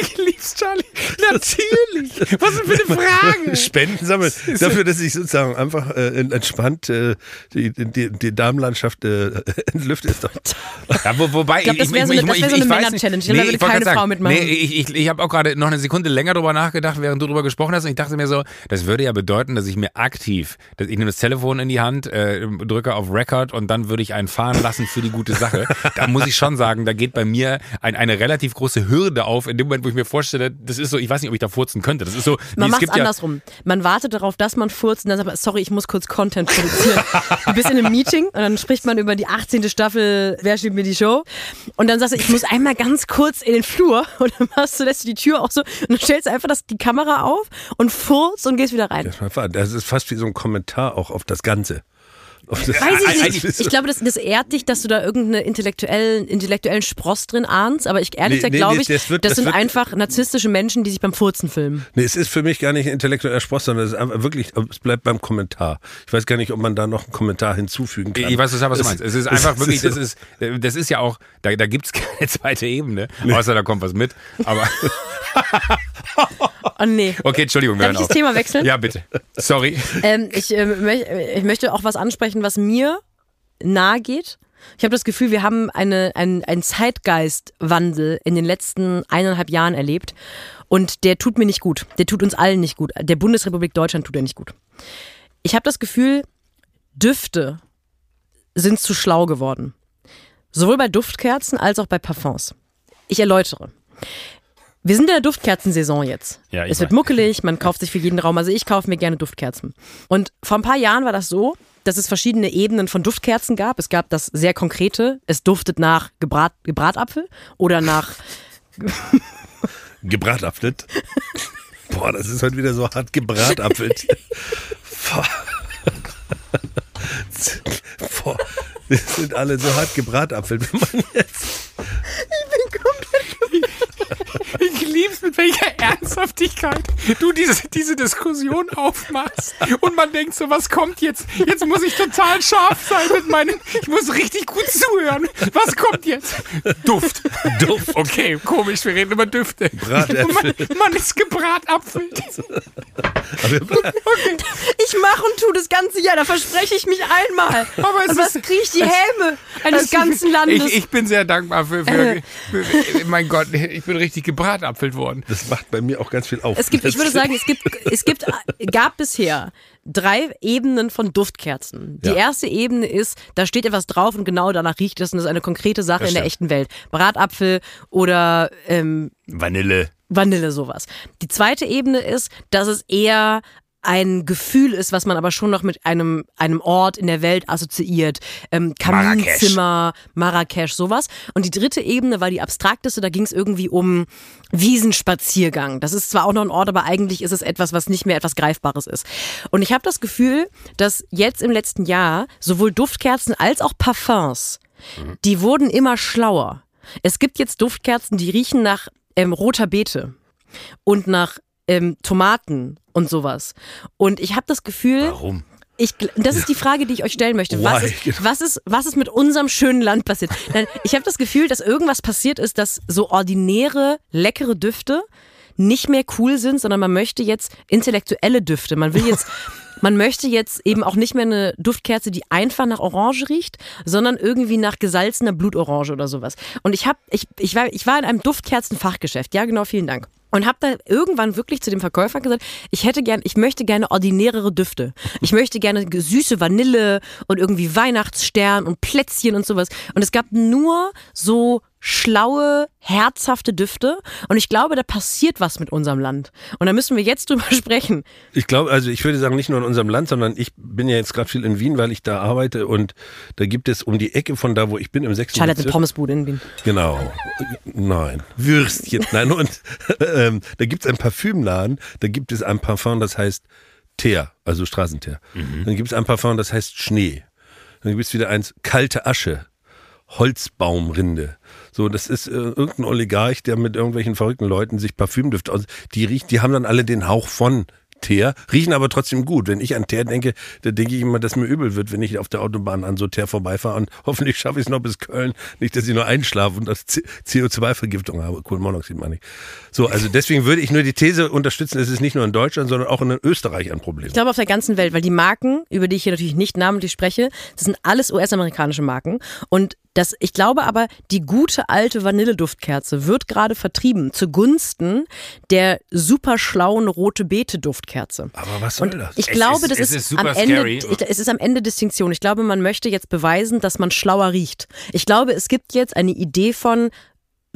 Ich lieb's, Charlie. Natürlich. Was ist für eine Frage? <laughs> Spenden sammeln. Dafür, dass ich sozusagen einfach äh, entspannt äh, die, die, die Damenlandschaft äh, <laughs> entlüfte, ist doch. Ja, wo, wobei, Ich glaub, das wär so wär so eine Männer-Challenge. nicht. Da würde keine Frau mitmachen. Nee, ich, ich, ich habe auch gerade noch eine Sekunde länger drüber nachgedacht, während du drüber gesprochen hast. Und ich dachte mir so, das würde ja bedeuten, dass ich mir aktiv, dass ich nehme das Telefon in die Hand, äh, drücke auf Record und dann würde ich einen fahren lassen für die gute Sache. Da muss ich schon sagen, da geht bei mir ein, eine relativ große Hürde auf, in dem Moment, wo ich mir vorstelle, das ist so, ich weiß nicht, ob ich da furzen könnte. Das ist so, Man macht es gibt ja, andersrum. Man wartet darauf, dass man furzt und dann sagt man, sorry, ich muss kurz Content produzieren. du bist in einem Meeting und dann spricht man über die 18. Staffel Wer steht mir die Show? Und dann sagst du, ich muss einmal ganz kurz in den Flur und dann machst du, lässt du die Tür auch so und dann stellst du einfach das, die Kamera auf und furzt und gehst wieder rein. Das ist fast wie so ein Kommentar auch auf das Ganze. Weiß ich <laughs> nicht. Ich glaube, das, das ehrt dich, dass du da irgendeinen intellektuellen, intellektuellen Spross drin ahnst. Aber ich ehrlich Nee, gesagt nee, glaube nee, ich, das wird- das, das sind wird- einfach narzisstische Menschen, die sich beim Furzen filmen. Nee, es ist für mich gar nicht ein intellektueller Spross, sondern es ist einfach wirklich, es bleibt beim Kommentar. Ich weiß gar nicht, ob man da noch einen Kommentar hinzufügen kann. Ich weiß total, was du Es- meinst. Es ist es- einfach es <laughs> wirklich, das ist, das ist ja auch, da, da gibt's <laughs> keine zweite Ebene, außer da kommt was mit. Aber <laughs> Oh nee. okay, Entschuldigung, wir Darf ich hören das auf. Thema wechseln? Ja, bitte. Sorry. Ähm, ich, ähm, möch- ich möchte auch was ansprechen, was mir nahe geht. Ich habe das Gefühl, wir haben eine, ein, einen Zeitgeistwandel in den letzten eineinhalb Jahren erlebt. Und der tut mir nicht gut. Der tut uns allen nicht gut. Der Bundesrepublik Deutschland tut er nicht gut. Ich habe das Gefühl, Düfte sind zu schlau geworden. Sowohl bei Duftkerzen als auch bei Parfums. Ich erläutere. Wir sind in der Duftkerzensaison jetzt. Ja, es wird weiß. muckelig, man <laughs> kauft sich für jeden Raum. Also ich kaufe mir gerne Duftkerzen. Und vor ein paar Jahren war das so, dass es verschiedene Ebenen von Duftkerzen gab. Es gab das sehr konkrete, es duftet nach Gebrat, Gebratapfel oder nach Gebratapfelt. Boah, das ist heute wieder so hart gebratapfelt. Boah. Boah, wir sind alle so hart gebratapfelt. Wenn man jetzt Ich lieb's, mit welcher Ernsthaftigkeit du diese, diese Diskussion aufmachst. Und man denkt so, was kommt jetzt? Jetzt muss ich total scharf sein mit meinen, ich muss richtig gut zuhören. Was kommt jetzt? Duft. Duft. Okay, komisch, wir reden über Düfte. Bratäpfel. Man, man ist gebratapfelt. <laughs> Ich mache und tu das ganze Jahr, da verspreche ich mich einmal. Aber es und was kriege ich die Helme eines ganzen Landes? Ich, ich bin sehr dankbar für, für, für, für mein Gott, ich bin richtig gebratapfelt worden. Das macht bei mir auch ganz viel auf. Es gibt, ich würde sagen, es gibt, es gibt, gab bisher drei Ebenen von Duftkerzen. Die Ja. erste Ebene ist, da steht etwas drauf und genau danach riecht es und das ist eine konkrete Sache Das in der echten Welt. Bratapfel oder ähm, Vanille. Vanille sowas. Die zweite Ebene ist, dass es eher ein Gefühl ist, was man aber schon noch mit einem, einem Ort in der Welt assoziiert. Ähm, Kaminzimmer, Marrakesch, sowas. Und die dritte Ebene war die abstrakteste, da ging es irgendwie um Wiesenspaziergang. Das ist zwar auch noch ein Ort, aber eigentlich ist es etwas, was nicht mehr etwas Greifbares ist. Und ich habe das Gefühl, dass jetzt im letzten Jahr sowohl Duftkerzen als auch Parfums, die wurden immer schlauer. Es gibt jetzt Duftkerzen, die riechen nach ähm, roter Beete und nach ähm, Tomaten und sowas. Und ich habe das Gefühl, Warum? ich, das ist die Frage, die ich euch stellen möchte. Was ist, was, ist, was ist mit unserem schönen Land passiert? Nein, ich habe das Gefühl, dass irgendwas passiert ist, dass so ordinäre, leckere Düfte nicht mehr cool sind, sondern man möchte jetzt intellektuelle Düfte. Man will jetzt, <laughs> man möchte jetzt eben auch nicht mehr eine Duftkerze, die einfach nach Orange riecht, sondern irgendwie nach gesalzener Blutorange oder sowas. Und ich habe, ich, ich war, ich war in einem Duftkerzenfachgeschäft. Ja, genau, vielen Dank. Und habe da irgendwann wirklich zu dem Verkäufer gesagt, ich hätte gern, ich möchte gerne ordinärere Düfte. Ich möchte gerne süße Vanille und irgendwie Weihnachtsstern und Plätzchen und sowas. Und es gab nur so schlaue, herzhafte Düfte. Und ich glaube, da passiert was mit unserem Land. Und da müssen wir jetzt <laughs> drüber sprechen. Ich glaube, also ich würde sagen, nicht nur in unserem Land, sondern ich bin ja jetzt gerade viel in Wien, weil ich da arbeite und da gibt es um die Ecke von da, wo ich bin, im sechsten Charlotte eine Bezirk- Pommesbude in Wien. Genau. Nein. Würstchen. Nein, und <laughs> ähm, da gibt es einen Parfümladen, da gibt es ein Parfum, das heißt Teer, also Straßenteer. Dann gibt es ein Parfum, das heißt Schnee. Dann gibt es wieder eins, kalte Asche. Holzbaumrinde. So, das ist äh, irgendein Oligarch, der mit irgendwelchen verrückten Leuten sich Parfümdüfte aus. Die riecht, die haben dann alle den Hauch von Teer, riechen aber trotzdem gut. Wenn ich an Teer denke, da denke ich immer, dass mir übel wird, wenn ich auf der Autobahn an so Teer vorbeifahre und <laughs> hoffentlich schaffe ich es noch bis Köln. Nicht, dass ich nur einschlafe und das CO2-Vergiftung habe. Kohlenmonoxid meine ich. So, also deswegen würde ich nur die These unterstützen, es ist nicht nur in Deutschland, sondern auch in Österreich ein Problem. Ich glaube auf der ganzen Welt, weil die Marken, über die ich hier natürlich nicht namentlich spreche, das sind alles US-amerikanische Marken. Und das, ich glaube aber, die gute alte Vanilleduftkerze wird gerade vertrieben zugunsten der super schlauen rote Beete Duftkerze. Aber was soll Und das? ich Es glaube, ist- das ist, ist am Ende, scary. es ist am Ende Distinktion. Ich glaube, man möchte jetzt beweisen, dass man schlauer riecht. Ich glaube, es gibt jetzt eine Idee von,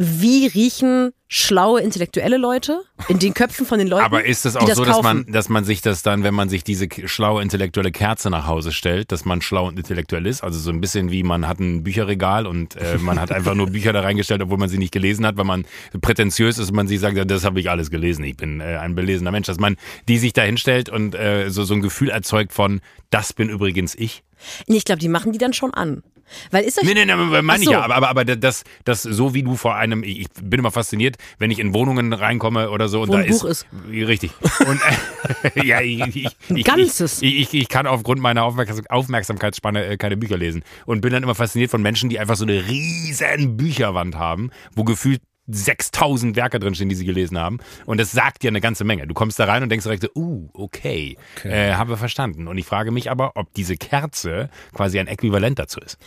wie riechen schlaue intellektuelle Leute in den Köpfen von den Leuten. Aber ist es auch das so, dass kaufen. man, dass man sich das dann, wenn man sich diese schlaue intellektuelle Kerze nach Hause stellt, dass man schlau und intellektuell ist? Also so ein bisschen wie man hat ein Bücherregal und äh, man hat einfach nur Bücher da reingestellt, obwohl man sie nicht gelesen hat, weil man prätentiös ist und man sich sagt, das habe ich alles gelesen, ich bin äh, ein belesener Mensch. Dass man die sich da hinstellt und äh, so, so ein Gefühl erzeugt von, das bin übrigens ich. Nee, ich glaube, die machen die dann schon an. Weil ist euch Nee, nee, nee, meine Ach ich so. ja, aber, aber, aber das, das, so wie du vor einem, ich, bin immer fasziniert, wenn ich in Wohnungen reinkomme oder so und Wo da ein Buch ist, Richtig. Und äh, <laughs> ja, ich, ich, Ein ich, ganzes. Ich, ich, ich kann aufgrund meiner Aufmerksam Aufmerksamkeitsspanne äh, keine Bücher lesen und bin dann immer fasziniert von Menschen, die einfach so eine riesen Bücherwand haben, wo gefühlt 6000 Werke drinstehen, die sie gelesen haben. Und das sagt dir eine ganze Menge. Du kommst da rein und denkst direkt so, uh, okay, Äh, habe verstanden. Und ich frage mich aber, ob diese Kerze quasi ein Äquivalent dazu ist.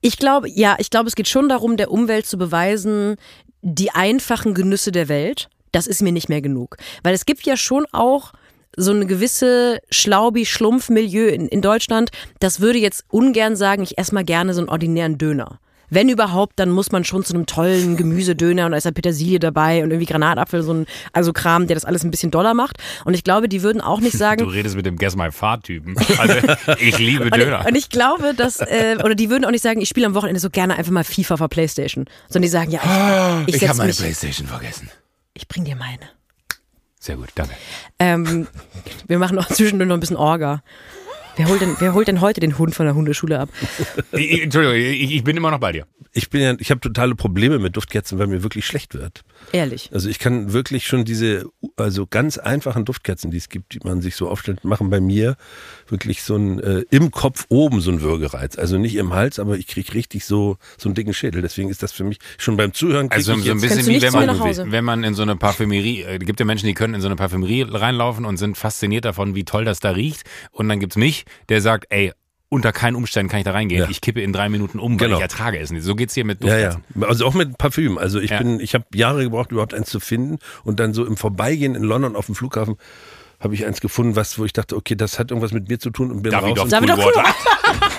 Ich glaube, ja, ich glaube, es geht schon darum, der Umwelt zu beweisen, die einfachen Genüsse der Welt, das ist mir nicht mehr genug. Weil es gibt ja schon auch so eine gewisse Schlaubi-Schlumpf-Milieu in, in Deutschland, das würde jetzt ungern sagen, ich esse mal gerne so einen ordinären Döner. Wenn überhaupt, dann muss man schon zu einem tollen Gemüsedöner und da ist ja Petersilie dabei und irgendwie Granatapfel, so ein also Kram, der das alles ein bisschen doller macht. Und ich glaube, die würden auch nicht <laughs> sagen, Du redest mit dem Guess My Fahrt-Typen. Also, ich liebe Und, Döner. und ich glaube, dass, äh, oder die würden auch nicht sagen, ich spiele am Wochenende so gerne einfach mal FIFA auf Playstation. Sondern die sagen, ja, ich, ich, ich habe meine mich, Playstation vergessen. ich bring dir meine. Sehr gut, danke. Ähm, wir machen auch zwischendurch noch ein bisschen Orga. Wer holt, denn, wer holt denn heute den Hund von der Hundeschule ab? <laughs> Ich, Entschuldigung, ich, ich bin immer noch bei dir. Ich bin ja, ich habe totale Probleme mit Duftkerzen, weil mir wirklich schlecht wird. Ehrlich. Also ich kann wirklich schon diese, also ganz einfachen Duftkerzen, die es gibt, die man sich so aufstellt, machen bei mir wirklich so ein äh, im Kopf oben so ein Würgereiz. Also nicht im Hals, aber ich kriege richtig so so einen dicken Schädel. Deswegen ist das für mich schon beim Zuhören. Also ich so ein bisschen wie wenn man, wenn man in so eine Parfümerie, äh, gibt ja Menschen, die können in so eine Parfümerie reinlaufen und sind fasziniert davon, wie toll das da riecht. Und dann gibt's mich, der sagt, ey, unter keinen Umständen kann ich da reingehen. Ja. Ich kippe in drei Minuten um, weil Genau. ich ertrage es nicht. So geht's hier mit Ja, Duftkerzen. ja. Also auch mit Parfüm. Also ich Ja. bin, ich habe Jahre gebraucht, überhaupt eins zu finden. Und dann so im Vorbeigehen in London auf dem Flughafen habe ich eins gefunden, was, wo ich dachte, okay, das hat irgendwas mit mir zu tun und bin Davidoff raus. Davidoff <laughs>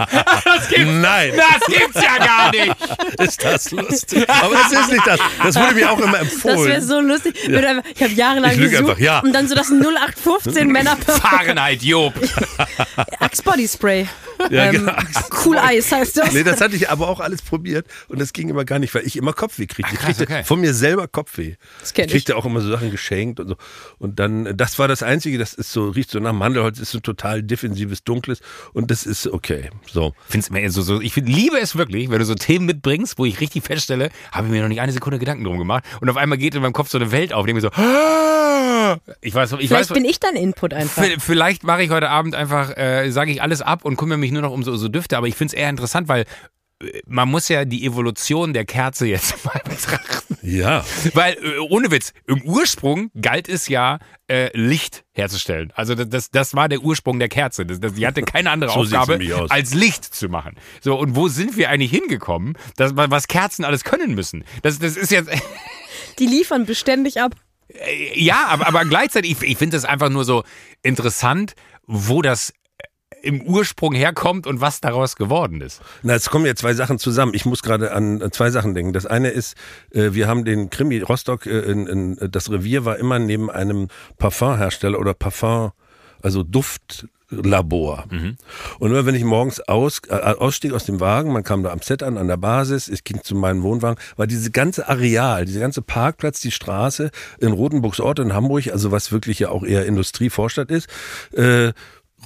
Cool Water. Nein, Das gibt's ja gar nicht. <laughs> ist das lustig. Aber das ist nicht das. Das wurde mir auch immer Das wäre empfohlen. so lustig. Einfach- Ich habe jahrelang Ich lüge gesucht einfach, ja. und dann so das 0815 <laughs> Männer Fahrenheit, Job. <laughs> Axe Body Spray. Ja, ähm, genau, cool Eis heißt das. Nee, das hatte ich aber auch alles probiert und das ging immer gar nicht, weil ich immer Kopfweh kriegte. Ich krass, kriegte okay. von mir selber Kopfweh. Das kenn ich kriegte auch immer so Sachen geschenkt und so. Und dann, das war das Einzige, das ist so, riecht so nach Mandelholz, ist so total defensives, dunkles und das ist okay. So. Find's mir so, so, ich find, liebe es wirklich, wenn du so Themen mitbringst, wo ich richtig feststelle, habe ich mir noch nicht eine Sekunde Gedanken drum gemacht und auf einmal geht in meinem Kopf so eine Welt auf, die mir so, "Ah!" ich weiß, ich Vielleicht weiß, bin ich dein Input einfach. Vielleicht mache ich heute Abend einfach, äh, sage ich alles ab und kümmere mich nur noch um so, so Düfte, aber ich finde es eher interessant, weil äh, man muss ja die Evolution der Kerze jetzt <laughs> mal betrachten. Ja. Weil, äh, ohne Witz, im Ursprung galt es ja, äh, Licht herzustellen. Also das, das, das war der Ursprung der Kerze. Das, das, die hatte keine andere <laughs> So Aufgabe, als Licht zu machen. So, und wo sind wir eigentlich hingekommen, dass, was Kerzen alles können müssen? Das, das ist jetzt... <laughs> Die liefern beständig ab. Ja, aber, aber gleichzeitig, ich, ich finde es einfach nur so interessant, wo das im Ursprung herkommt und was daraus geworden ist. Na, es kommen ja zwei Sachen zusammen. Ich muss gerade an äh, zwei Sachen denken. Das eine ist, äh, wir haben den Krimi Rostock, äh, in, in, das Revier war immer neben einem Parfumhersteller oder Parfum, also Duftlabor. Und immer wenn ich morgens aus, äh, ausstieg aus dem Wagen, man kam da am Set an, an der Basis, ich ging zu meinem Wohnwagen, war diese ganze Areal, diese ganze Parkplatz, die Straße in Rotenburgsort in Hamburg, also was wirklich ja auch eher Industrievorstadt ist, äh,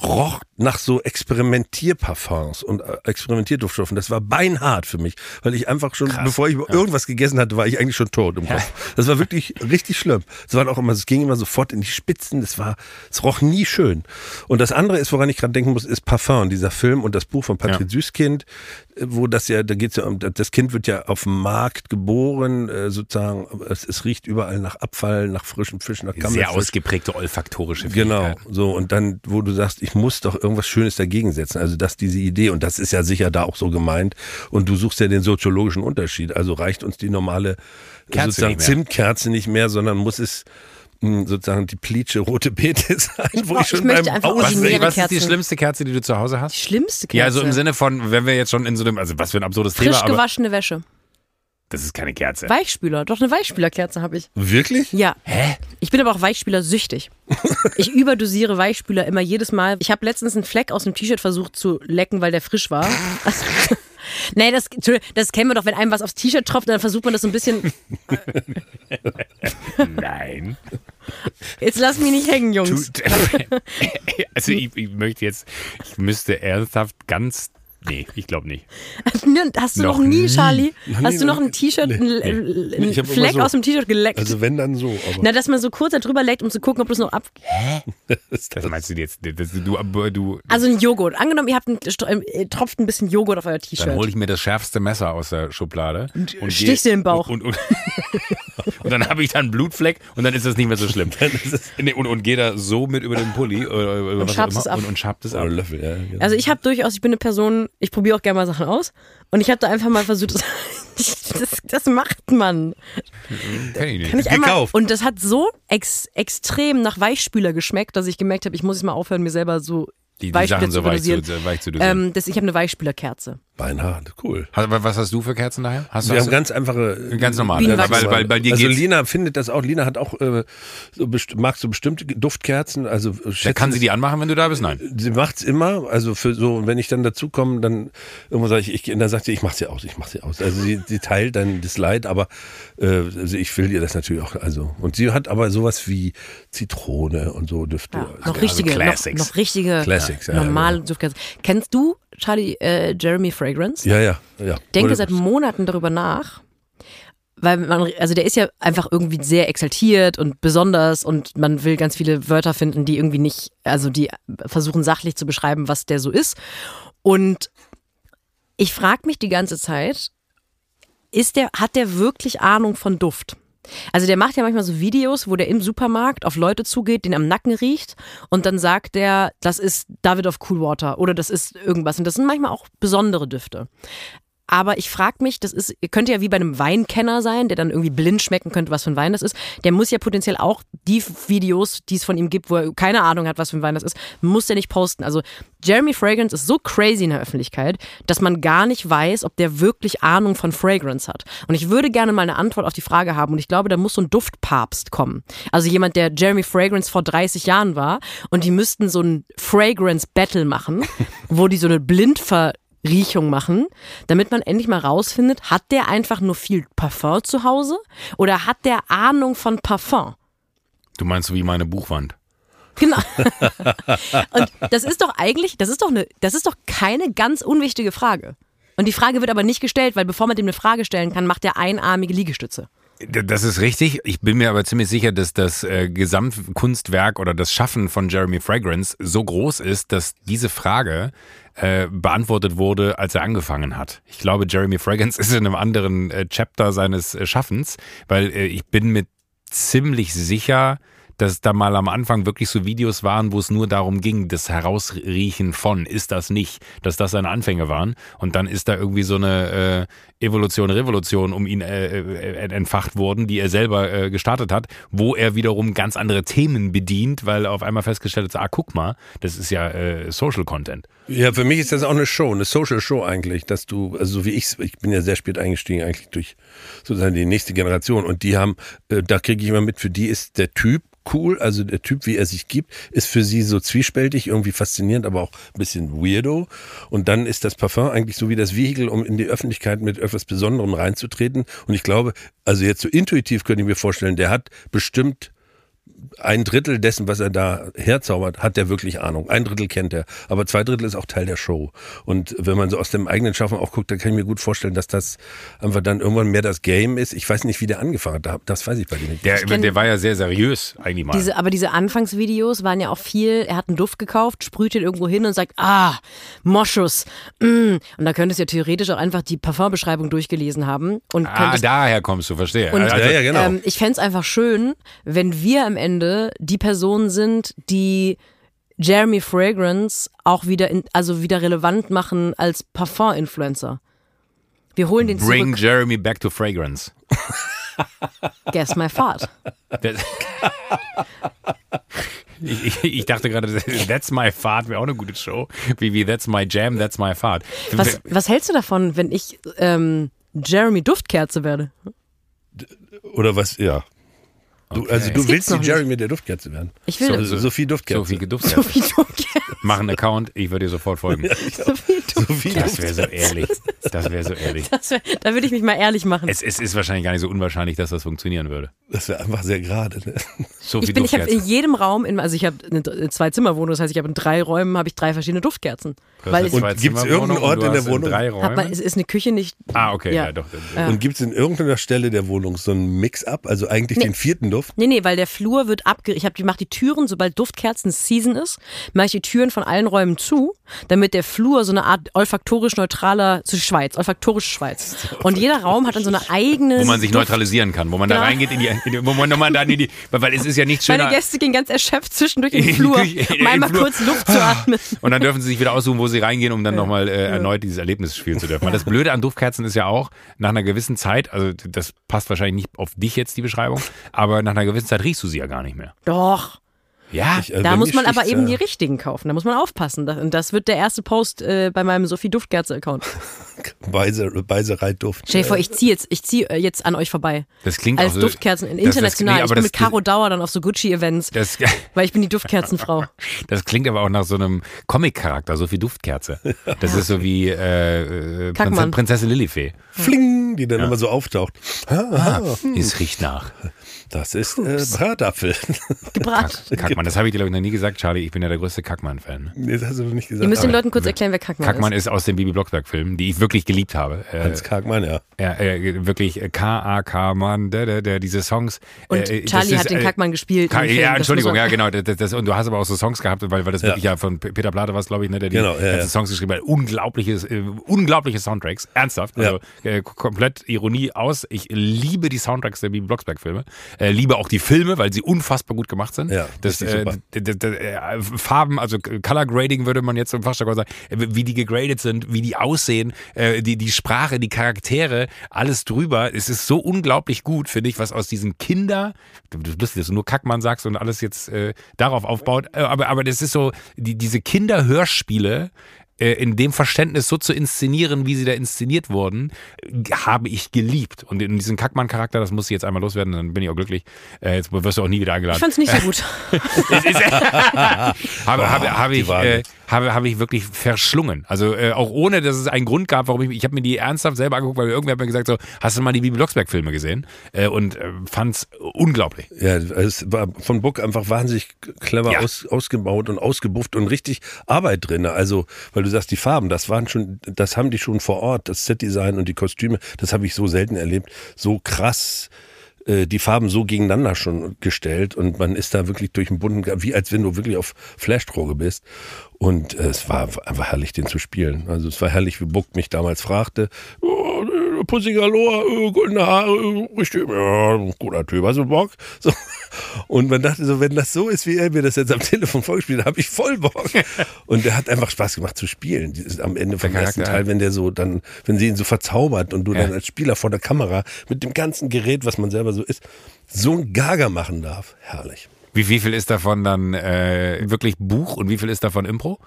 roch nach so Experimentierparfums und äh, Experimentierduftstoffen. Das war beinhart für mich, weil ich einfach schon, bevor ich irgendwas gegessen hatte, war ich eigentlich schon tot im Kopf. Das war wirklich richtig schlimm. Es waren auch immer, es ging immer sofort in die Spitzen. Das war, es roch nie schön. Und das andere ist, woran ich gerade denken muss, ist Parfum. Dieser Film und das Buch von Patrick Süßkind, äh, wo das ja, da geht's ja um, das Kind wird ja auf dem Markt geboren, äh, sozusagen. Es, es riecht überall nach Abfall, nach frischem Fisch, nach Sehr Gammelfisch. ausgeprägte olfaktorische Genau, Fähigkeiten. so und dann, wo du sagst, ich muss doch irgendwas Schönes dagegen setzen. Also das diese Idee und das ist ja sicher da auch so gemeint. Und du suchst ja den soziologischen Unterschied. Also reicht uns die normale Kerze sozusagen nicht. Zimtkerze nicht mehr, sondern muss es sozusagen die Plitsche rote Beete <laughs> sein, wo brauch- ich schon ich möchte beim einfach Was, was ist die schlimmste Kerze, die du zu Hause Die hast? schlimmste Kerze. Ja, also im Sinne von, wenn wir jetzt schon in so einem, also was für ein absurdes Frisch Thema, aber gewaschene Wäsche. das ist keine Kerze. Weichspüler. Doch eine Weichspülerkerze habe ich. Wirklich? Ja. Hä? Ich bin aber auch Weichspüler süchtig. <laughs> Ich überdosiere Weichspüler immer jedes Mal. Ich habe letztens einen Fleck aus dem T-Shirt versucht zu lecken, weil der frisch war. <laughs> nee, das, das kennen wir doch, wenn einem was aufs T-Shirt tropft, dann versucht man das so ein bisschen. Nein. Jetzt lass mich nicht hängen, Jungs. <laughs> Also ich, ich möchte jetzt, ich müsste ernsthaft ganz, nee, ich glaube nicht. <laughs> Hast du Noch noch, nie, nie. Charlie? Noch Hast nie, du noch ein T-Shirt, nee, einen, nee. einen immer Fleck so- aus dem T-Shirt geleckt? Also wenn dann so, aber Na, dass man so kurz da drüber leckt, um zu gucken, ob das noch ab. <laughs> Das meinst du jetzt, das, du, du, Also ein Joghurt. Angenommen, ihr habt einen, äh, tropft ein bisschen Joghurt auf euer Dann T-Shirt. hole ich mir das schärfste Messer aus der Schublade und, und gehe- dir im Bauch. Und, und, und, und <laughs> dann habe ich da einen Blutfleck und dann ist das nicht mehr so schlimm. Nee, und, und gehe da so mit über den Pulli oder über was auch schabst immer es ab. und, und schabt es ab. oder Löffel, ja. genau. Also ich habe durchaus, ich bin eine Person, ich probiere auch gerne mal Sachen aus. Und ich habe da einfach mal versucht, <laughs> das, das, macht man. Kenn ich nicht. Kann ich einmal, Gekauft. und das hat so ex, extrem nach Weichspüler geschmeckt, dass ich gemerkt habe, ich muss jetzt mal aufhören, mir selber so die, die Weichspüler Sachen so weich zu, dosieren. weich zu dosieren. Ähm, das, ich habe eine Weichspülerkerze. Beinhart, cool. Hast- was hast du für Kerzen daher? Hast du, Wir hast haben ganz einfache. ganz normal. Bienenwachs. Weil, weil bei dir also geht's, Lina findet das auch. Lina hat auch äh, so best mag so bestimmte Duftkerzen. Also äh, da schätzen kann sie die anmachen, wenn du da bist? Nein. Sie macht's immer, also für so, und wenn ich dann dazu komme, dann irgendwo sage ich, ich dann sagt sie, ich mach sie aus, ich mach sie aus. Also sie, sie teilt dann das Leid, aber äh, also ich will ihr das natürlich auch, also und sie hat aber sowas wie Zitrone und so Düfte. Ja, Also, noch richtige, noch, Classics. noch richtige Classics, ja, normale ja. Duftkerzen. Kennst du Charlie äh, Jeremy Fragrance? ja, ja, ja. denke Oder- seit Monaten darüber nach, weil man, also der ist ja einfach irgendwie sehr exaltiert und besonders und man will ganz viele Wörter finden, die irgendwie nicht, also die versuchen sachlich zu beschreiben, was der so ist. Und ich frage mich die ganze Zeit, ist der, hat der wirklich Ahnung von Duft? Also der macht ja manchmal so Videos, wo der im Supermarkt auf Leute zugeht, den am Nacken riecht und dann sagt der, das ist David of Coolwater oder das ist irgendwas. Und das sind manchmal auch besondere Düfte. Aber ich frage mich, das ist, könnte ja wie bei einem Weinkenner sein, der dann irgendwie blind schmecken könnte, was für ein Wein das ist. Der muss ja potenziell auch die Videos, die es von ihm gibt, wo er keine Ahnung hat, was für ein Wein das ist, muss der nicht posten. Also Jeremy Fragrance ist so crazy in der Öffentlichkeit, dass man gar nicht weiß, ob der wirklich Ahnung von Fragrance hat. Und ich würde gerne mal eine Antwort auf die Frage haben. Und ich glaube, da muss so ein Duftpapst kommen. Also jemand, der Jeremy Fragrance vor 30 Jahren war. Und die müssten so ein Fragrance Battle machen, <laughs> wo die so eine Blindver Riechung machen, damit man endlich mal rausfindet, hat der einfach nur viel Parfum zu Hause oder hat der Ahnung von Parfum? Du meinst so wie meine Buchwand. Genau. <laughs> Und das ist doch eigentlich, das ist doch eine, das ist doch keine ganz unwichtige Frage. Und die Frage wird aber nicht gestellt, weil bevor man dem eine Frage stellen kann, macht er einarmige Liegestütze. Das ist richtig. Ich bin mir aber ziemlich sicher, dass das äh, Gesamtkunstwerk oder das Schaffen von Jeremy Fragrance so groß ist, dass diese Frage äh, beantwortet wurde, als er angefangen hat. Ich glaube, Jeremy Fragrance <laughs> ist in einem anderen äh, Chapter seines äh, Schaffens, weil äh, ich bin mir ziemlich sicher, dass da mal am Anfang wirklich so Videos waren, wo es nur darum ging, das Herausriechen von, ist das nicht, dass das seine Anfänge waren. Und dann ist da irgendwie so eine äh, Evolution, Revolution um ihn äh, äh, entfacht worden, die er selber äh, gestartet hat, wo er wiederum ganz andere Themen bedient, weil er auf einmal festgestellt hat, ah, guck mal, das ist ja äh, Social Content. Ja, für mich ist das auch eine Show, eine Social Show eigentlich, dass du, also so wie ich, ich bin ja sehr spät eingestiegen eigentlich durch sozusagen die nächste Generation und die haben, äh, da kriege ich immer mit, für die ist der Typ cool. Also der Typ, wie er sich gibt, ist für sie so zwiespältig, irgendwie faszinierend, aber auch ein bisschen weirdo. Und dann ist das Parfum eigentlich so wie das Vehikel, um in die Öffentlichkeit mit etwas Besonderem reinzutreten. Und ich glaube, also jetzt so intuitiv könnte ich mir vorstellen, der hat bestimmt ein Drittel dessen, was er da herzaubert, hat er wirklich Ahnung. Ein Drittel kennt er, aber zwei Drittel ist auch Teil der Show. Und wenn man so aus dem eigenen Schaffen auch guckt, dann kann ich mir gut vorstellen, dass das einfach dann irgendwann mehr das Game ist. Ich weiß nicht, wie der angefangen hat. Das weiß ich bei dir nicht. Der, der war ja sehr seriös eigentlich mal. Diese, aber diese Anfangsvideos waren ja auch viel, er hat einen Duft gekauft, sprüht ihn irgendwo hin und sagt, ah, Moschus. Mm. Und da könntest du ja theoretisch auch einfach die Parfumbeschreibung durchgelesen haben. Und ah, daher kommst du, verstehe. Und, also, ja, ja, genau. Ähm, ich fände es einfach schön, wenn wir am Ende die Personen sind, die Jeremy Fragrance auch wieder, in, also wieder relevant machen als Parfum-Influencer. Wir holen den Bring zurück. Jeremy back to fragrance. Guess my fart. Ich, ich, ich, dachte gerade, That's My Fart wäre auch eine gute Show. Wie, wie That's My Jam, That's My Fart. Was, was hältst du davon, wenn ich ähm, Jeremy Duftkerze werde? Oder was, ja. Du, Okay. also du willst die Jerry mit der Duftkerze werden. Ich will So, Sophie Duftkerze. Sophie Duftkerze. Sophie Duftkerze. <laughs> Mach einen Account, ich würde dir sofort folgen. Duftkerze. Sophie Das wäre so ehrlich. Das wäre so <laughs> ehrlich. Das wär, da würde ich mich mal ehrlich machen. Es, es ist wahrscheinlich gar nicht so unwahrscheinlich, dass das funktionieren würde. Das wäre einfach sehr gerade. Ne? Sophie Ich bin, ich habe in jedem Raum, in, also ich habe eine Zwei-Zimmer-Wohnung, das heißt, ich habe in drei Räumen habe ich drei verschiedene Duftkerzen. Weil eine es, Und irgendeinen Ort in der Wohnung? Drei hat man, Räume. es ist eine Küche nicht. Ah, okay, ja, Ja. doch. Ja. Und gibt es in irgendeiner Stelle der Wohnung so einen Mix-up, also eigentlich Nee. den vierten Duft? Nee, nee, weil der Flur wird abge... Ich, hab, ich mache die Türen, sobald Duftkerzen Season ist, mache ich die Türen von allen Räumen zu, damit der Flur so eine Art olfaktorisch neutraler zu Schweiz, olfaktorische Schweiz. Und jeder Raum hat dann so eine eigene... Wo man sich neutralisieren kann, wo man da Genau. reingeht, in die, in wo man nochmal dann in die, weil es ist ja nichts Meine schöner. Gäste gehen ganz erschöpft zwischendurch in den <laughs> Flur, um einmal kurz Luft zu atmen. <laughs> Und dann dürfen sie sich wieder aussuchen, wo sie reingehen, um dann nochmal äh, erneut dieses Erlebnis spielen zu dürfen. Weil das Blöde an Duftkerzen ist ja auch, nach einer gewissen Zeit, also das passt wahrscheinlich nicht auf dich jetzt, die Beschreibung, aber nach einer gewissen Zeit riechst du sie ja gar nicht mehr. Doch. Ja, Ich, also Da muss man aber eben äh, die richtigen kaufen. Da muss man aufpassen. Das- Und das wird der erste Post äh, bei meinem Sophie Duftkerze-Account. <laughs> Weise, Weisereitduft. Stell dir vor, ich ziehe jetzt, ich zieh, äh, jetzt an euch vorbei. das klingt Als auch so, Duftkerzen das- das- international. nee, aber ich bin das- mit Caro Dauer dann auf so Gucci-Events, Das, <laughs> weil ich bin die Duftkerzenfrau. das klingt aber auch nach so einem Comic-Charakter, so viel Duftkerze. Das ist so wie äh, äh, Prinzessin, Lilifee. Fling, die dann immer so auftaucht. Ah, ah, Es riecht nach. Das ist äh, Bratapfel. <laughs> Gebraten. Kackmann, das habe ich dir, glaube ich, noch nie gesagt, Charlie. Ich bin ja der größte Kackmann-Fan. nee, das hast du nicht gesagt. Ihr müsst den Leuten kurz erklären, wer Kackmann, Kackmann ist. ist aus den Bibi Blocksberg-Filmen, die ich wirklich geliebt habe. Äh, Hans Kargmann, ja. Ja, äh, wirklich äh, K-A-K-Mann, der, der, der, diese Songs. Und äh, das Charlie ist, hat den äh, Kackmann gespielt. Ka Film. ja, Entschuldigung, ja, genau. Das, das, und du hast aber auch so Songs gehabt, weil, weil das Ja. wirklich ja von Peter Plate war glaube ich, ne, der die Genau, ja, ganzen ja. Songs geschrieben hat. Unglaubliches, äh, unglaubliche Soundtracks. Ernsthaft. Also äh, komplett Ironie aus. Ich liebe die Soundtracks der Bibi Blocksberg-Filme. Äh, liebe auch die Filme, weil sie unfassbar gut gemacht sind. Ja, das äh, äh, Farben, also Color Grading würde man jetzt im Fachjargon sagen, äh, wie die gegradet sind, wie die aussehen, äh, die, die Sprache, die Charaktere, alles drüber. Es ist so unglaublich gut, finde ich, was aus diesen Kinder, du dass du nur Kackmann sagst und alles jetzt äh, darauf aufbaut, aber, aber das ist so, die, diese Kinderhörspiele, in dem Verständnis so zu inszenieren, wie sie da inszeniert wurden, habe ich geliebt. Und in diesem Kackmann-Charakter, das muss ich jetzt einmal loswerden, dann bin ich auch glücklich. Äh, jetzt wirst du auch nie wieder eingeladen. Ich fand's nicht so gut. <laughs> <laughs> habe, habe, habe ich, äh, habe, habe ich wirklich verschlungen. Also äh, auch ohne, dass es einen Grund gab, warum ich, ich habe mir die ernsthaft selber angeguckt, weil irgendwer hat mir gesagt so, hast du mal die Bibi Blocksberg-Filme gesehen? Äh, und äh, fand's unglaublich. Ja, es war von Book einfach wahnsinnig clever ja. aus, ausgebaut und ausgebufft und richtig Arbeit drin. Also, weil du sagst, die Farben, das waren schon, das haben die schon vor Ort, das Setdesign und die Kostüme, das habe ich so selten erlebt, so krass äh, die Farben so gegeneinander schon gestellt und man ist da wirklich durch den bunten, wie als wenn du wirklich auf Flashdroge bist. Und äh, es war einfach herrlich, den zu spielen. Also es war herrlich, wie Buck mich damals fragte, oh, pussiger Lohr, äh, goldene Haare, richtig, ja, guter Typ, hast du Bock? So. Und man dachte so, wenn das so ist, wie er mir das jetzt am Telefon vorgespielt hat, habe ich voll Bock. Und der hat einfach Spaß gemacht zu spielen. Am Ende vom ersten Teil, wenn der so dann, wenn sie ihn so verzaubert und du ja. dann als Spieler vor der Kamera mit dem ganzen Gerät, was man selber so ist, so ein Gaga machen darf. Herrlich. Wie, wie viel ist davon dann äh, wirklich Buch und wie viel ist davon Impro?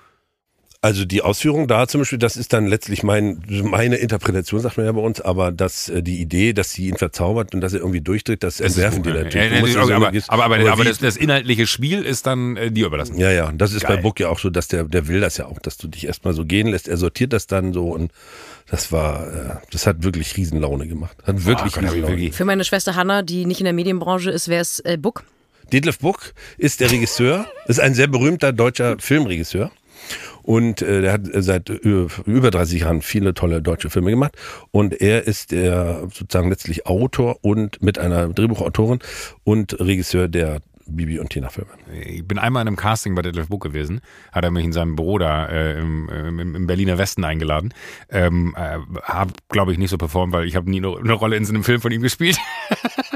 Also die Ausführung da zum Beispiel, das ist dann letztlich mein, meine Interpretation, sagt man ja bei uns, aber dass äh, die Idee, dass sie ihn verzaubert und dass er irgendwie durchdreht, das, das entwerfen die natürlich. Ja, ja, aber, aber, aber, aber das, das, inhaltliche Spiel ist dann äh, dir überlassen. Ja, ja, das ist Geil. bei Book ja auch so, dass der, der will das ja auch, dass du dich erstmal so gehen lässt. Er sortiert das dann so und das war, äh, das hat wirklich Riesenlaune gemacht. Hat wirklich oh, Riesenlaune. Für meine Schwester Hanna, die nicht in der Medienbranche ist, wäre es äh, Book. Detlef Buck ist der Regisseur, ist ein sehr berühmter deutscher Filmregisseur. Und äh, der hat seit über 30 Jahren viele tolle deutsche Filme gemacht. Und er ist der sozusagen letztlich Autor und mit einer Drehbuchautorin und Regisseur der Bibi und Tina Filme. Ich bin einmal in einem Casting bei Detlef Buck gewesen, hat er mich in seinem Büro da äh, im, im, im, Berliner Westen eingeladen. Ähm, äh, hab, glaube ich, nicht so performt, weil ich habe nie eine, eine Rolle in so einem Film von ihm gespielt. <laughs>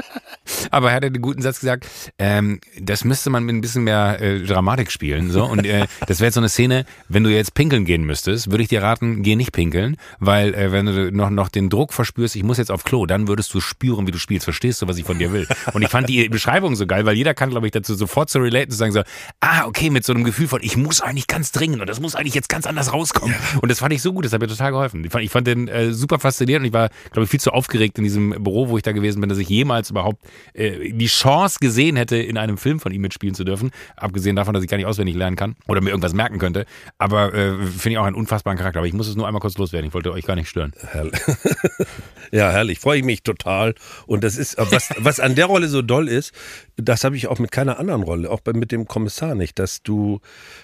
Aber er hat einen guten Satz gesagt, ähm, das müsste man mit ein bisschen mehr äh, Dramatik spielen. So. Und äh, <laughs> das wäre jetzt so eine Szene, wenn du jetzt pinkeln gehen müsstest, würde ich dir raten, geh nicht pinkeln, weil äh, wenn du noch, noch den Druck verspürst, ich muss jetzt auf Klo, dann würdest du spüren, wie du spielst. Verstehst du, was ich von dir will? Und ich fand die Beschreibung so geil, weil jeder kann, glaube ich, dazu sofort zu relaten, zu sagen so, ah, okay, mit so einem Gefühl von, ich muss eigentlich ganz dringend und das muss eigentlich jetzt ganz anders rauskommen. Und das fand ich so gut, das hat mir total geholfen. Ich fand, ich fand den äh, super faszinierend und ich war, glaube ich, viel zu aufgeregt in diesem Büro, wo ich da gewesen bin, dass ich jemals überhaupt äh, die Chance gesehen hätte, in einem Film von ihm mitspielen zu dürfen. Abgesehen davon, dass ich gar nicht auswendig lernen kann oder mir irgendwas merken könnte. Aber äh, finde ich auch einen unfassbaren Charakter. Aber ich muss es nur einmal kurz loswerden. Ich wollte euch gar nicht stören. Herrlich. <laughs> ja, herrlich. Freue ich mich total. Und das ist, was, was an der Rolle so doll ist, das habe ich auch mit keiner anderen Rolle, auch bei, mit dem Kommissar nicht, dass du.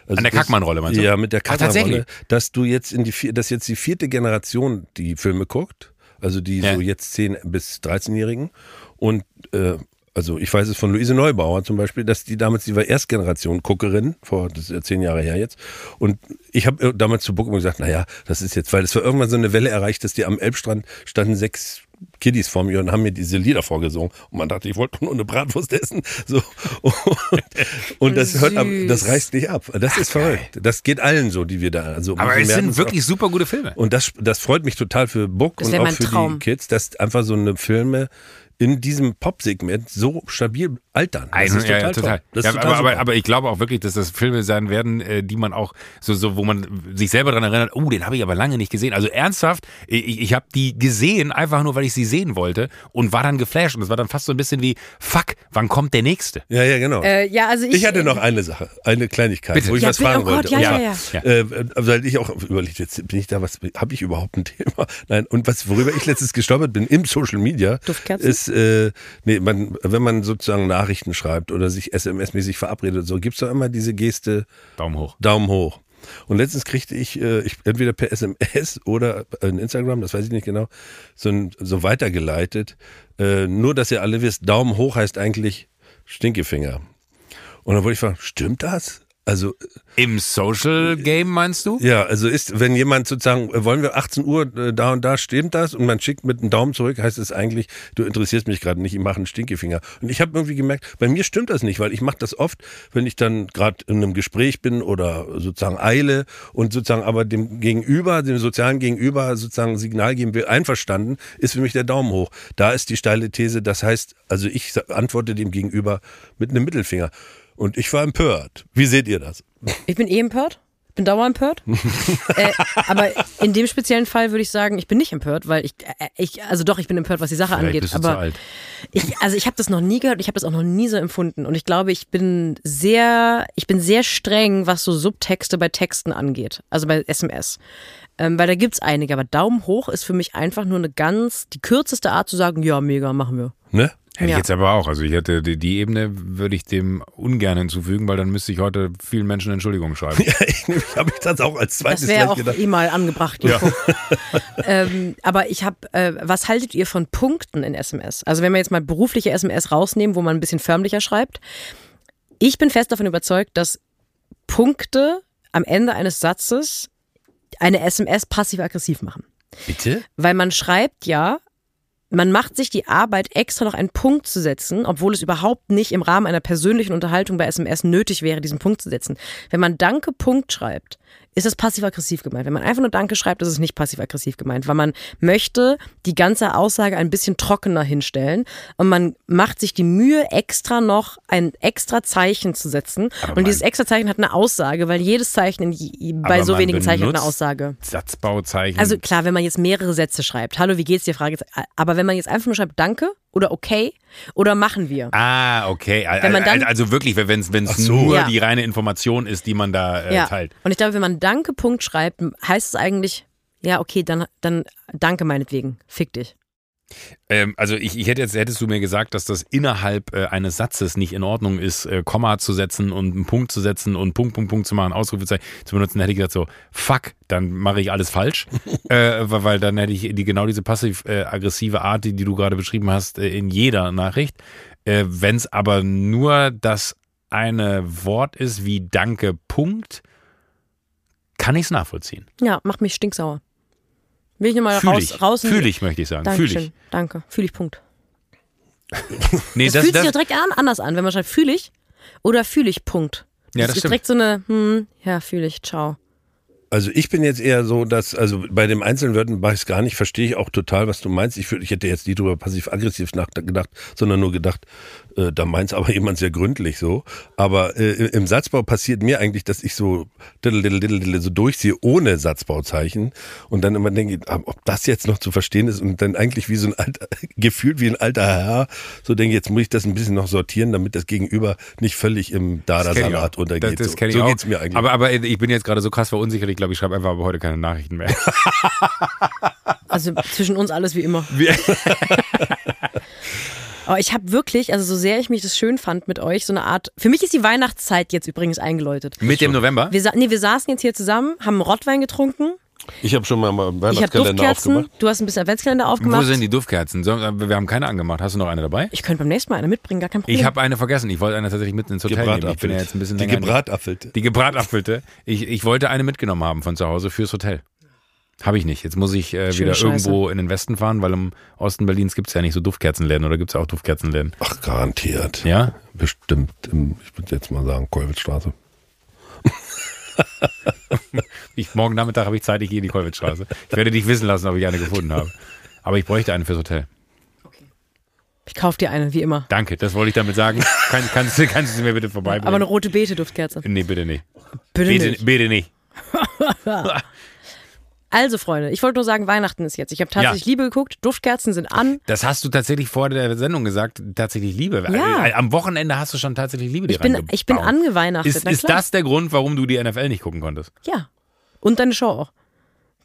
Also an der Kackmann-Rolle meinst du? Ja, mit der Kackmann-Rolle. Dass du jetzt in die, dass jetzt die vierte Generation die Filme guckt. Also die ja. so jetzt 10- bis 13-Jährigen. Und äh, also ich weiß es von Luise Neubauer zum Beispiel, dass die damals, die war Erstgeneration Guckerin, vor das ist ja zehn Jahre her jetzt. Und ich habe damals zu Buck gesagt, naja, das ist jetzt, weil es war irgendwann so eine Welle erreicht, dass die am Elbstrand standen sechs Kiddies vor mir und haben mir diese Lieder vorgesungen. Und man dachte, ich wollte nur eine Bratwurst essen. So. Und, <laughs> und das hört ab, das reißt nicht ab. Das Ach, ist verrückt. Geil. Das geht allen so, die wir da. Also Aber es sind wirklich auch. super gute Filme. Und das, das freut mich total für Buck und auch für Traum. die Kids, dass einfach so eine Filme in diesem Pop-Segment so stabil altern. Das ist total, ja, ja, total. Das ja, total aber, aber, aber, ich glaube auch wirklich, dass das Filme sein werden, äh, die man auch so, so wo man sich selber daran erinnert, oh, den habe ich aber lange nicht gesehen. Also ernsthaft, ich, ich habe die gesehen, einfach nur, weil ich sie sehen wollte und war dann geflasht. Und es war dann fast so ein bisschen wie, fuck, wann kommt der nächste? Ja, ja, genau. Äh, ja, also ich, ich hatte noch eine Sache, eine Kleinigkeit, Bitte. wo ich was fragen oh Gott, wollte. Ja, ja, ja. Äh, weil ich auch überlegt, jetzt bin ich da, was habe ich überhaupt ein Thema? <laughs> Nein, und was, worüber ich letztens gestolpert bin im Social Media, Duftkerzen? Ist, äh, nee, man, wenn man sozusagen Nachrichten schreibt oder sich SMS-mäßig verabredet, so gibt's doch immer diese Geste Daumen hoch. Daumen hoch. Und letztens kriegte ich, äh, ich entweder per SMS <laughs> oder in Instagram, das weiß ich nicht genau, so, so weitergeleitet. Äh, nur, dass ihr alle wisst, Daumen hoch heißt eigentlich Stinkefinger. Und dann wollte ich fragen, stimmt das? Also Im Social Game meinst du? ja, also ist, wenn jemand sozusagen, äh, wollen wir 18 Uhr äh, da und da stimmt das und man schickt mit einem Daumen zurück, heißt es eigentlich, du interessierst mich gerade nicht, ich mache einen Stinkefinger. Und ich habe irgendwie gemerkt, bei mir stimmt das nicht, weil ich mache das oft, wenn ich dann gerade in einem Gespräch bin oder sozusagen eile und sozusagen aber dem Gegenüber, dem sozialen Gegenüber sozusagen ein Signal geben will, einverstanden, ist für mich der Daumen hoch. Da ist die steile These, das heißt, also ich antworte dem Gegenüber mit einem Mittelfinger. Und ich war empört. Wie seht ihr das? Ich bin eh empört. Ich bin dauerempört. <laughs> äh, aber in dem speziellen Fall würde ich sagen, ich bin nicht empört, weil ich, äh, ich also doch, ich bin empört, was die Sache Vielleicht angeht. bist du aber zu alt. Ich, also ich habe das noch nie gehört, ich habe das auch noch nie so empfunden und ich glaube, ich bin sehr, ich bin sehr streng, was so Subtexte bei Texten angeht, also bei SMS. Ähm, weil da gibt's einige, aber Daumen hoch ist für mich einfach nur eine ganz, die kürzeste Art zu sagen, ja, mega, machen wir. Ne? Hätte Ja. ich jetzt aber auch. Also ich hätte die, die Ebene würde ich dem ungern hinzufügen, weil dann müsste ich heute vielen Menschen Entschuldigung schreiben. Ja, <laughs> ich, habe ich das auch als zweites Das wäre gleich auch gedacht. eh mal angebracht. Ja. <laughs> ähm, aber ich habe, äh, was haltet ihr von Punkten in SMS? Also wenn wir jetzt mal berufliche SMS rausnehmen, wo man ein bisschen förmlicher schreibt. Ich bin fest davon überzeugt, dass Punkte am Ende eines Satzes eine SMS passiv-aggressiv machen. Bitte? Weil man schreibt ja, man macht sich die Arbeit, extra noch einen Punkt zu setzen, obwohl es überhaupt nicht im Rahmen einer persönlichen Unterhaltung bei SMS nötig wäre, diesen Punkt zu setzen. Wenn man Danke Punkt schreibt, ist das passiv-aggressiv gemeint. Wenn man einfach nur Danke schreibt, ist es nicht passiv-aggressiv gemeint, weil man möchte die ganze Aussage ein bisschen trockener hinstellen und man macht sich die Mühe, extra noch ein extra Zeichen zu setzen. Aber und dieses extra Zeichen hat eine Aussage, weil jedes Zeichen in, bei so wenigen Zeichen hat eine Aussage. Satzbauzeichen. Also klar, wenn man jetzt mehrere Sätze schreibt, hallo, wie geht's dir, Frage, aber wenn man jetzt einfach nur schreibt, danke oder okay oder machen wir. Ah, okay. Wenn man dann- also wirklich, wenn es so. nur Ja. die reine Information ist, die man da äh, ja. teilt. Und ich glaube, wenn man Danke Punkt schreibt, heißt es eigentlich, ja, okay, dann, dann danke meinetwegen, fick dich. Ähm, also ich, ich hätte jetzt, hättest du mir gesagt, dass das innerhalb äh, eines Satzes nicht in Ordnung ist, äh, Komma zu setzen und einen Punkt zu setzen und Punkt, Punkt, Punkt zu machen, Ausrufezeichen zu benutzen, hätte ich gesagt so, fuck, dann mache ich alles falsch. <laughs> äh, weil, dann hätte ich die genau diese passiv-aggressive Art, die, die du gerade beschrieben hast, äh, in jeder Nachricht. Äh, Wenn es aber nur das eine Wort ist wie Danke, Punkt, kann ich es nachvollziehen. Ja, macht mich stinksauer. Will ich nochmal Fühle raus, ich, raus fühl ich, möchte ich sagen. Fühle Dankeschön, ich. danke. Fühle ich, Punkt. <laughs> Nee, Das, fühlt sich ja direkt an, anders an, wenn man schreibt, fühle ich oder fühle ich, Punkt. Ja, das das ist stimmt. direkt so eine, hm, ja, fühle ich, ciao. Also ich bin jetzt eher so, dass, also bei den einzelnen Wörtern mache ich es gar nicht, verstehe ich auch total, was du meinst. Ich, ich hätte jetzt nie drüber passiv-aggressiv nachgedacht, sondern nur gedacht, äh, da meint aber jemand sehr gründlich so. Aber äh, im Satzbau passiert mir eigentlich, dass ich so diddle, diddle, diddle, diddle, so durchziehe ohne Satzbauzeichen und dann immer denke, ah, ob das jetzt noch zu verstehen ist und dann eigentlich wie so ein alter, <laughs> gefühlt wie ein alter Herr, so denke jetzt muss ich das ein bisschen noch sortieren, damit das Gegenüber nicht völlig im. Dada-Salat runtergeht. Das, das so kenn ich so auch. geht's mir eigentlich. Aber, aber ich bin jetzt gerade so krass verunsichert, ich glaube, ich schreibe einfach aber heute keine Nachrichten mehr. Also zwischen uns alles wie immer. <laughs> Aber ich habe wirklich, also so sehr ich mich das schön fand mit euch, so eine Art. Für mich ist die Weihnachtszeit jetzt übrigens eingeläutet. Mit dem November? Wir, nee, wir saßen jetzt hier zusammen, haben einen Rottwein getrunken. Ich habe schon mal einen Ich habe Weihnachtskalender Duftkerzen. aufgemacht. Du hast ein bisschen Adventskalender aufgemacht. Wo sind die Duftkerzen? Wir haben keine angemacht. Hast du noch eine dabei? Ich könnte beim nächsten Mal eine mitbringen, gar kein Problem. Ich habe eine vergessen. Ich wollte eine tatsächlich mitten ins Hotel nehmen. Ich bin ja jetzt ein bisschen Die. Gebratapfelte. die Gebratapfelte. Ich, ich wollte eine mitgenommen haben von zu Hause fürs Hotel. Habe ich nicht. Jetzt muss ich äh, wieder Scheiße. irgendwo in den Westen fahren, weil im Osten Berlins gibt es ja nicht so Duftkerzenläden oder gibt es auch Duftkerzenläden? Ach, garantiert. Ja? Bestimmt. Im, ich würde jetzt mal sagen, Kolwitzstraße. <laughs> Ich, morgen Nachmittag habe ich Zeit, ich gehe in die Kolwitzstraße. Ich werde dich wissen lassen, ob ich eine gefunden habe. Aber ich bräuchte eine fürs Hotel. Ich kauf dir eine, wie immer. Danke, das wollte ich damit sagen. Kann, kannst, du- kannst du sie mir bitte vorbeibringen? Aber eine rote Beete-Duftkerze. nee, bitte nicht. Bitte Bitte, nicht. bitte nicht. <laughs> Also, Freunde, ich wollte nur sagen, Weihnachten ist jetzt. Ich habe tatsächlich Ja. Liebe geguckt, Duftkerzen sind an. Das hast du tatsächlich vor der Sendung gesagt, tatsächlich Liebe. Ja. Äh, Am Wochenende hast du schon tatsächlich Liebe dir Ich bin, ich bin angeweihnachtet. Ist, ist das der Grund, warum du die NFL nicht gucken konntest? Ja. Und deine Show auch.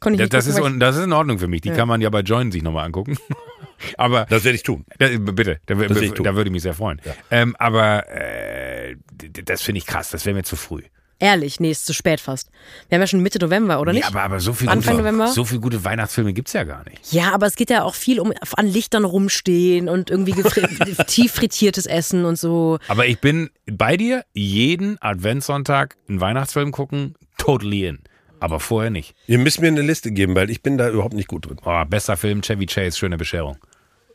Konnte ich Das, nicht das, gucken, ist, und das ist in Ordnung für mich. Die Ja. kann man ja bei Join sich nochmal angucken. <laughs> Aber Das werde ich tun. da, bitte, da, ich tun. da würde ich mich sehr freuen. Ja. Ähm, aber äh, das finde ich krass. Das wäre mir zu früh. Ich, Ehrlich, nee, ist zu spät fast. Wir haben ja schon Mitte November, oder Nee, nicht? aber, aber so, viel Anfang gute, November? so viel gute Weihnachtsfilme gibt's ja gar nicht. Ja, aber es geht ja auch viel um an Lichtern rumstehen und irgendwie <laughs> tief frittiertes Essen und so. Aber ich bin bei dir, jeden Adventssonntag einen Weihnachtsfilm gucken, totally in. Aber vorher nicht. Ihr müsst mir eine Liste geben, weil ich bin da überhaupt nicht gut drin. Oh, bester Film, Chevy Chase, schöne Bescherung.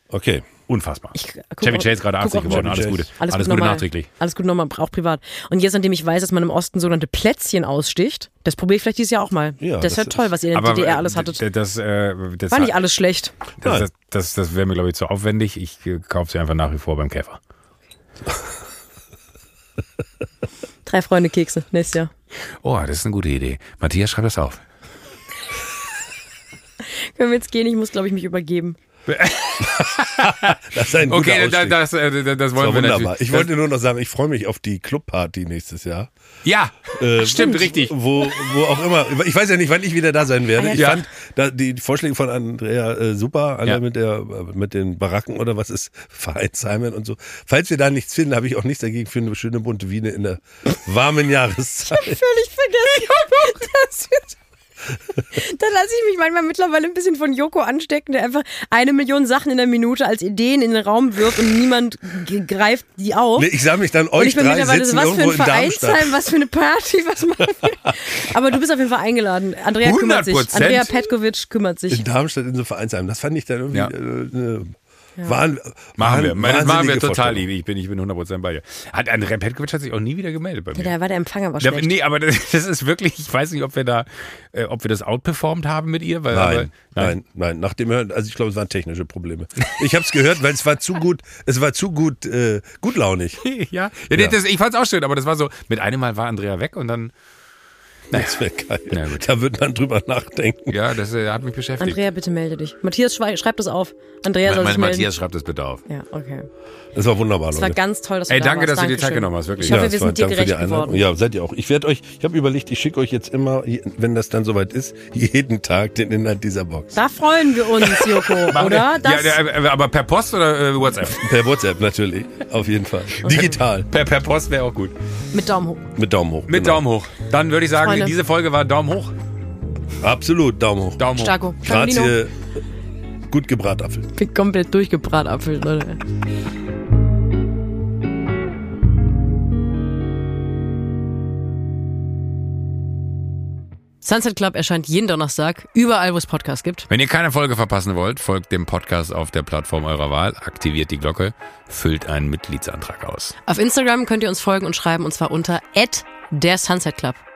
Okay. Unfassbar. Ich guck Chevy Chase gerade guck 80 auch geworden, alles. Gute. Alles, Alles gut Gute nochmal. nachträglich. Alles gut nochmal, auch privat. Und jetzt, nachdem ich weiß, dass man im Osten sogenannte Plätzchen aussticht, das probiere ich vielleicht dieses Jahr auch mal. Ja, das ist ja das toll, was ihr in der DDR äh, alles hattet. Das, äh, das, War nicht alles schlecht. das, das, das wäre mir, glaube ich, zu aufwendig. Ich äh, kaufe sie einfach nach wie vor beim Käfer. <laughs> Drei Freunde Kekse, nächstes Jahr. Oh, das ist eine gute Idee. Matthias, schreib das auf. <laughs> Können wir jetzt gehen? Ich muss, glaube ich, mich übergeben. <laughs> Das ist ein Okay, da, Ausstieg. das, äh, das, das Das wollen wir wunderbar. natürlich. Ich wollte nur noch sagen, ich freue mich auf die Clubparty nächstes Jahr. ja, Äh, stimmt, richtig. Wo, wo auch immer. Ich weiß ja nicht, wann ich wieder da sein werde. Ich ja. fand da, die Vorschläge von Andrea äh, super, alle Ja. mit, der, äh, mit den Baracken oder was ist, <laughs> Vereinsheimen und so. Falls wir da nichts finden, habe ich auch nichts dagegen für eine schöne bunte Wiene in der warmen <laughs> Jahreszeit. Völlig vergessen. Das wird- da lasse ich mich manchmal mittlerweile ein bisschen von Joko anstecken, der einfach eine Million Sachen in der Minute als Ideen in den Raum wirft und niemand greift die auf. Nee, ich sah mich dann und euch ich bin drei mittlerweile so, sitzen was für ein. Vereinsheim, was für eine Party, was machen wir? <laughs> Aber du bist auf jeden Fall eingeladen. Andrea kümmert sich. 100%. Andrea Petkovic kümmert sich. In Darmstadt in so Vereinsheim. Das fand ich dann irgendwie Ja. äh, eine Wahn, Machen wir. Das machen wir total Vorstellung. lieb. Ich bin, ich bin 100% bei dir. Hat Andrea Petkovic hat sich auch nie wieder gemeldet bei mir. Ja, da war der Empfang aber Ja, schlecht. nee, aber das, das ist wirklich, ich weiß nicht, ob wir da, äh, ob wir das outperformt haben mit ihr. Weil, Nein, aber, nein, nein. Nach dem Hören, also ich glaube, es waren technische Probleme. Ich habe es gehört, weil es war zu gut, es war zu gut, äh, gutlaunig. <laughs> ja, ja, nee, Ja. Das, ich fand's auch schön, aber das war so, mit einem Mal war Andrea weg und dann, <laughs> Das wäre geil. Na gut. Da wird man drüber nachdenken. ja, das äh, hat mich beschäftigt. Andrea, bitte melde dich. Matthias, schrei- schreib das auf. Andrea soll sich melden. Matthias schreibt das bitte auf. Ja, okay. Das war wunderbar, Es war Leute. ganz toll, dass du Ey, da danke, warst. dass du dir Zeit Dankeschön. genommen hast, wirklich. Ich hoffe, es wir war- sind dir danke für die gerecht Einladung. geworden. Ja, seid ihr auch. Ich werde euch, ich habe überlegt, ich schicke euch jetzt immer, wenn das dann soweit ist, jeden Tag den Inhalt dieser Box. Da freuen wir uns, Joko, <laughs> oder? Das, ja, äh, aber per Post oder äh, WhatsApp? Per WhatsApp natürlich, auf jeden Fall. Digital, per, per Post wäre auch gut. mit Daumen hoch. mit Daumen hoch. Mit genau. Daumen hoch. Dann würde ich sagen, Freunde. diese Folge war Daumen hoch. Absolut, Daumen hoch. Daumen hoch. Starko. Carolino. Grazie, gut gebratapfel. Bin komplett durchgebratapfelt, Leute. Sunset Club erscheint jeden Donnerstag, überall, wo es Podcasts gibt. Wenn ihr keine Folge verpassen wollt, folgt dem Podcast auf der Plattform eurer Wahl, aktiviert die Glocke, füllt einen Mitgliedsantrag aus. Auf Instagram könnt ihr uns folgen und schreiben, und zwar unter der Sunset Club.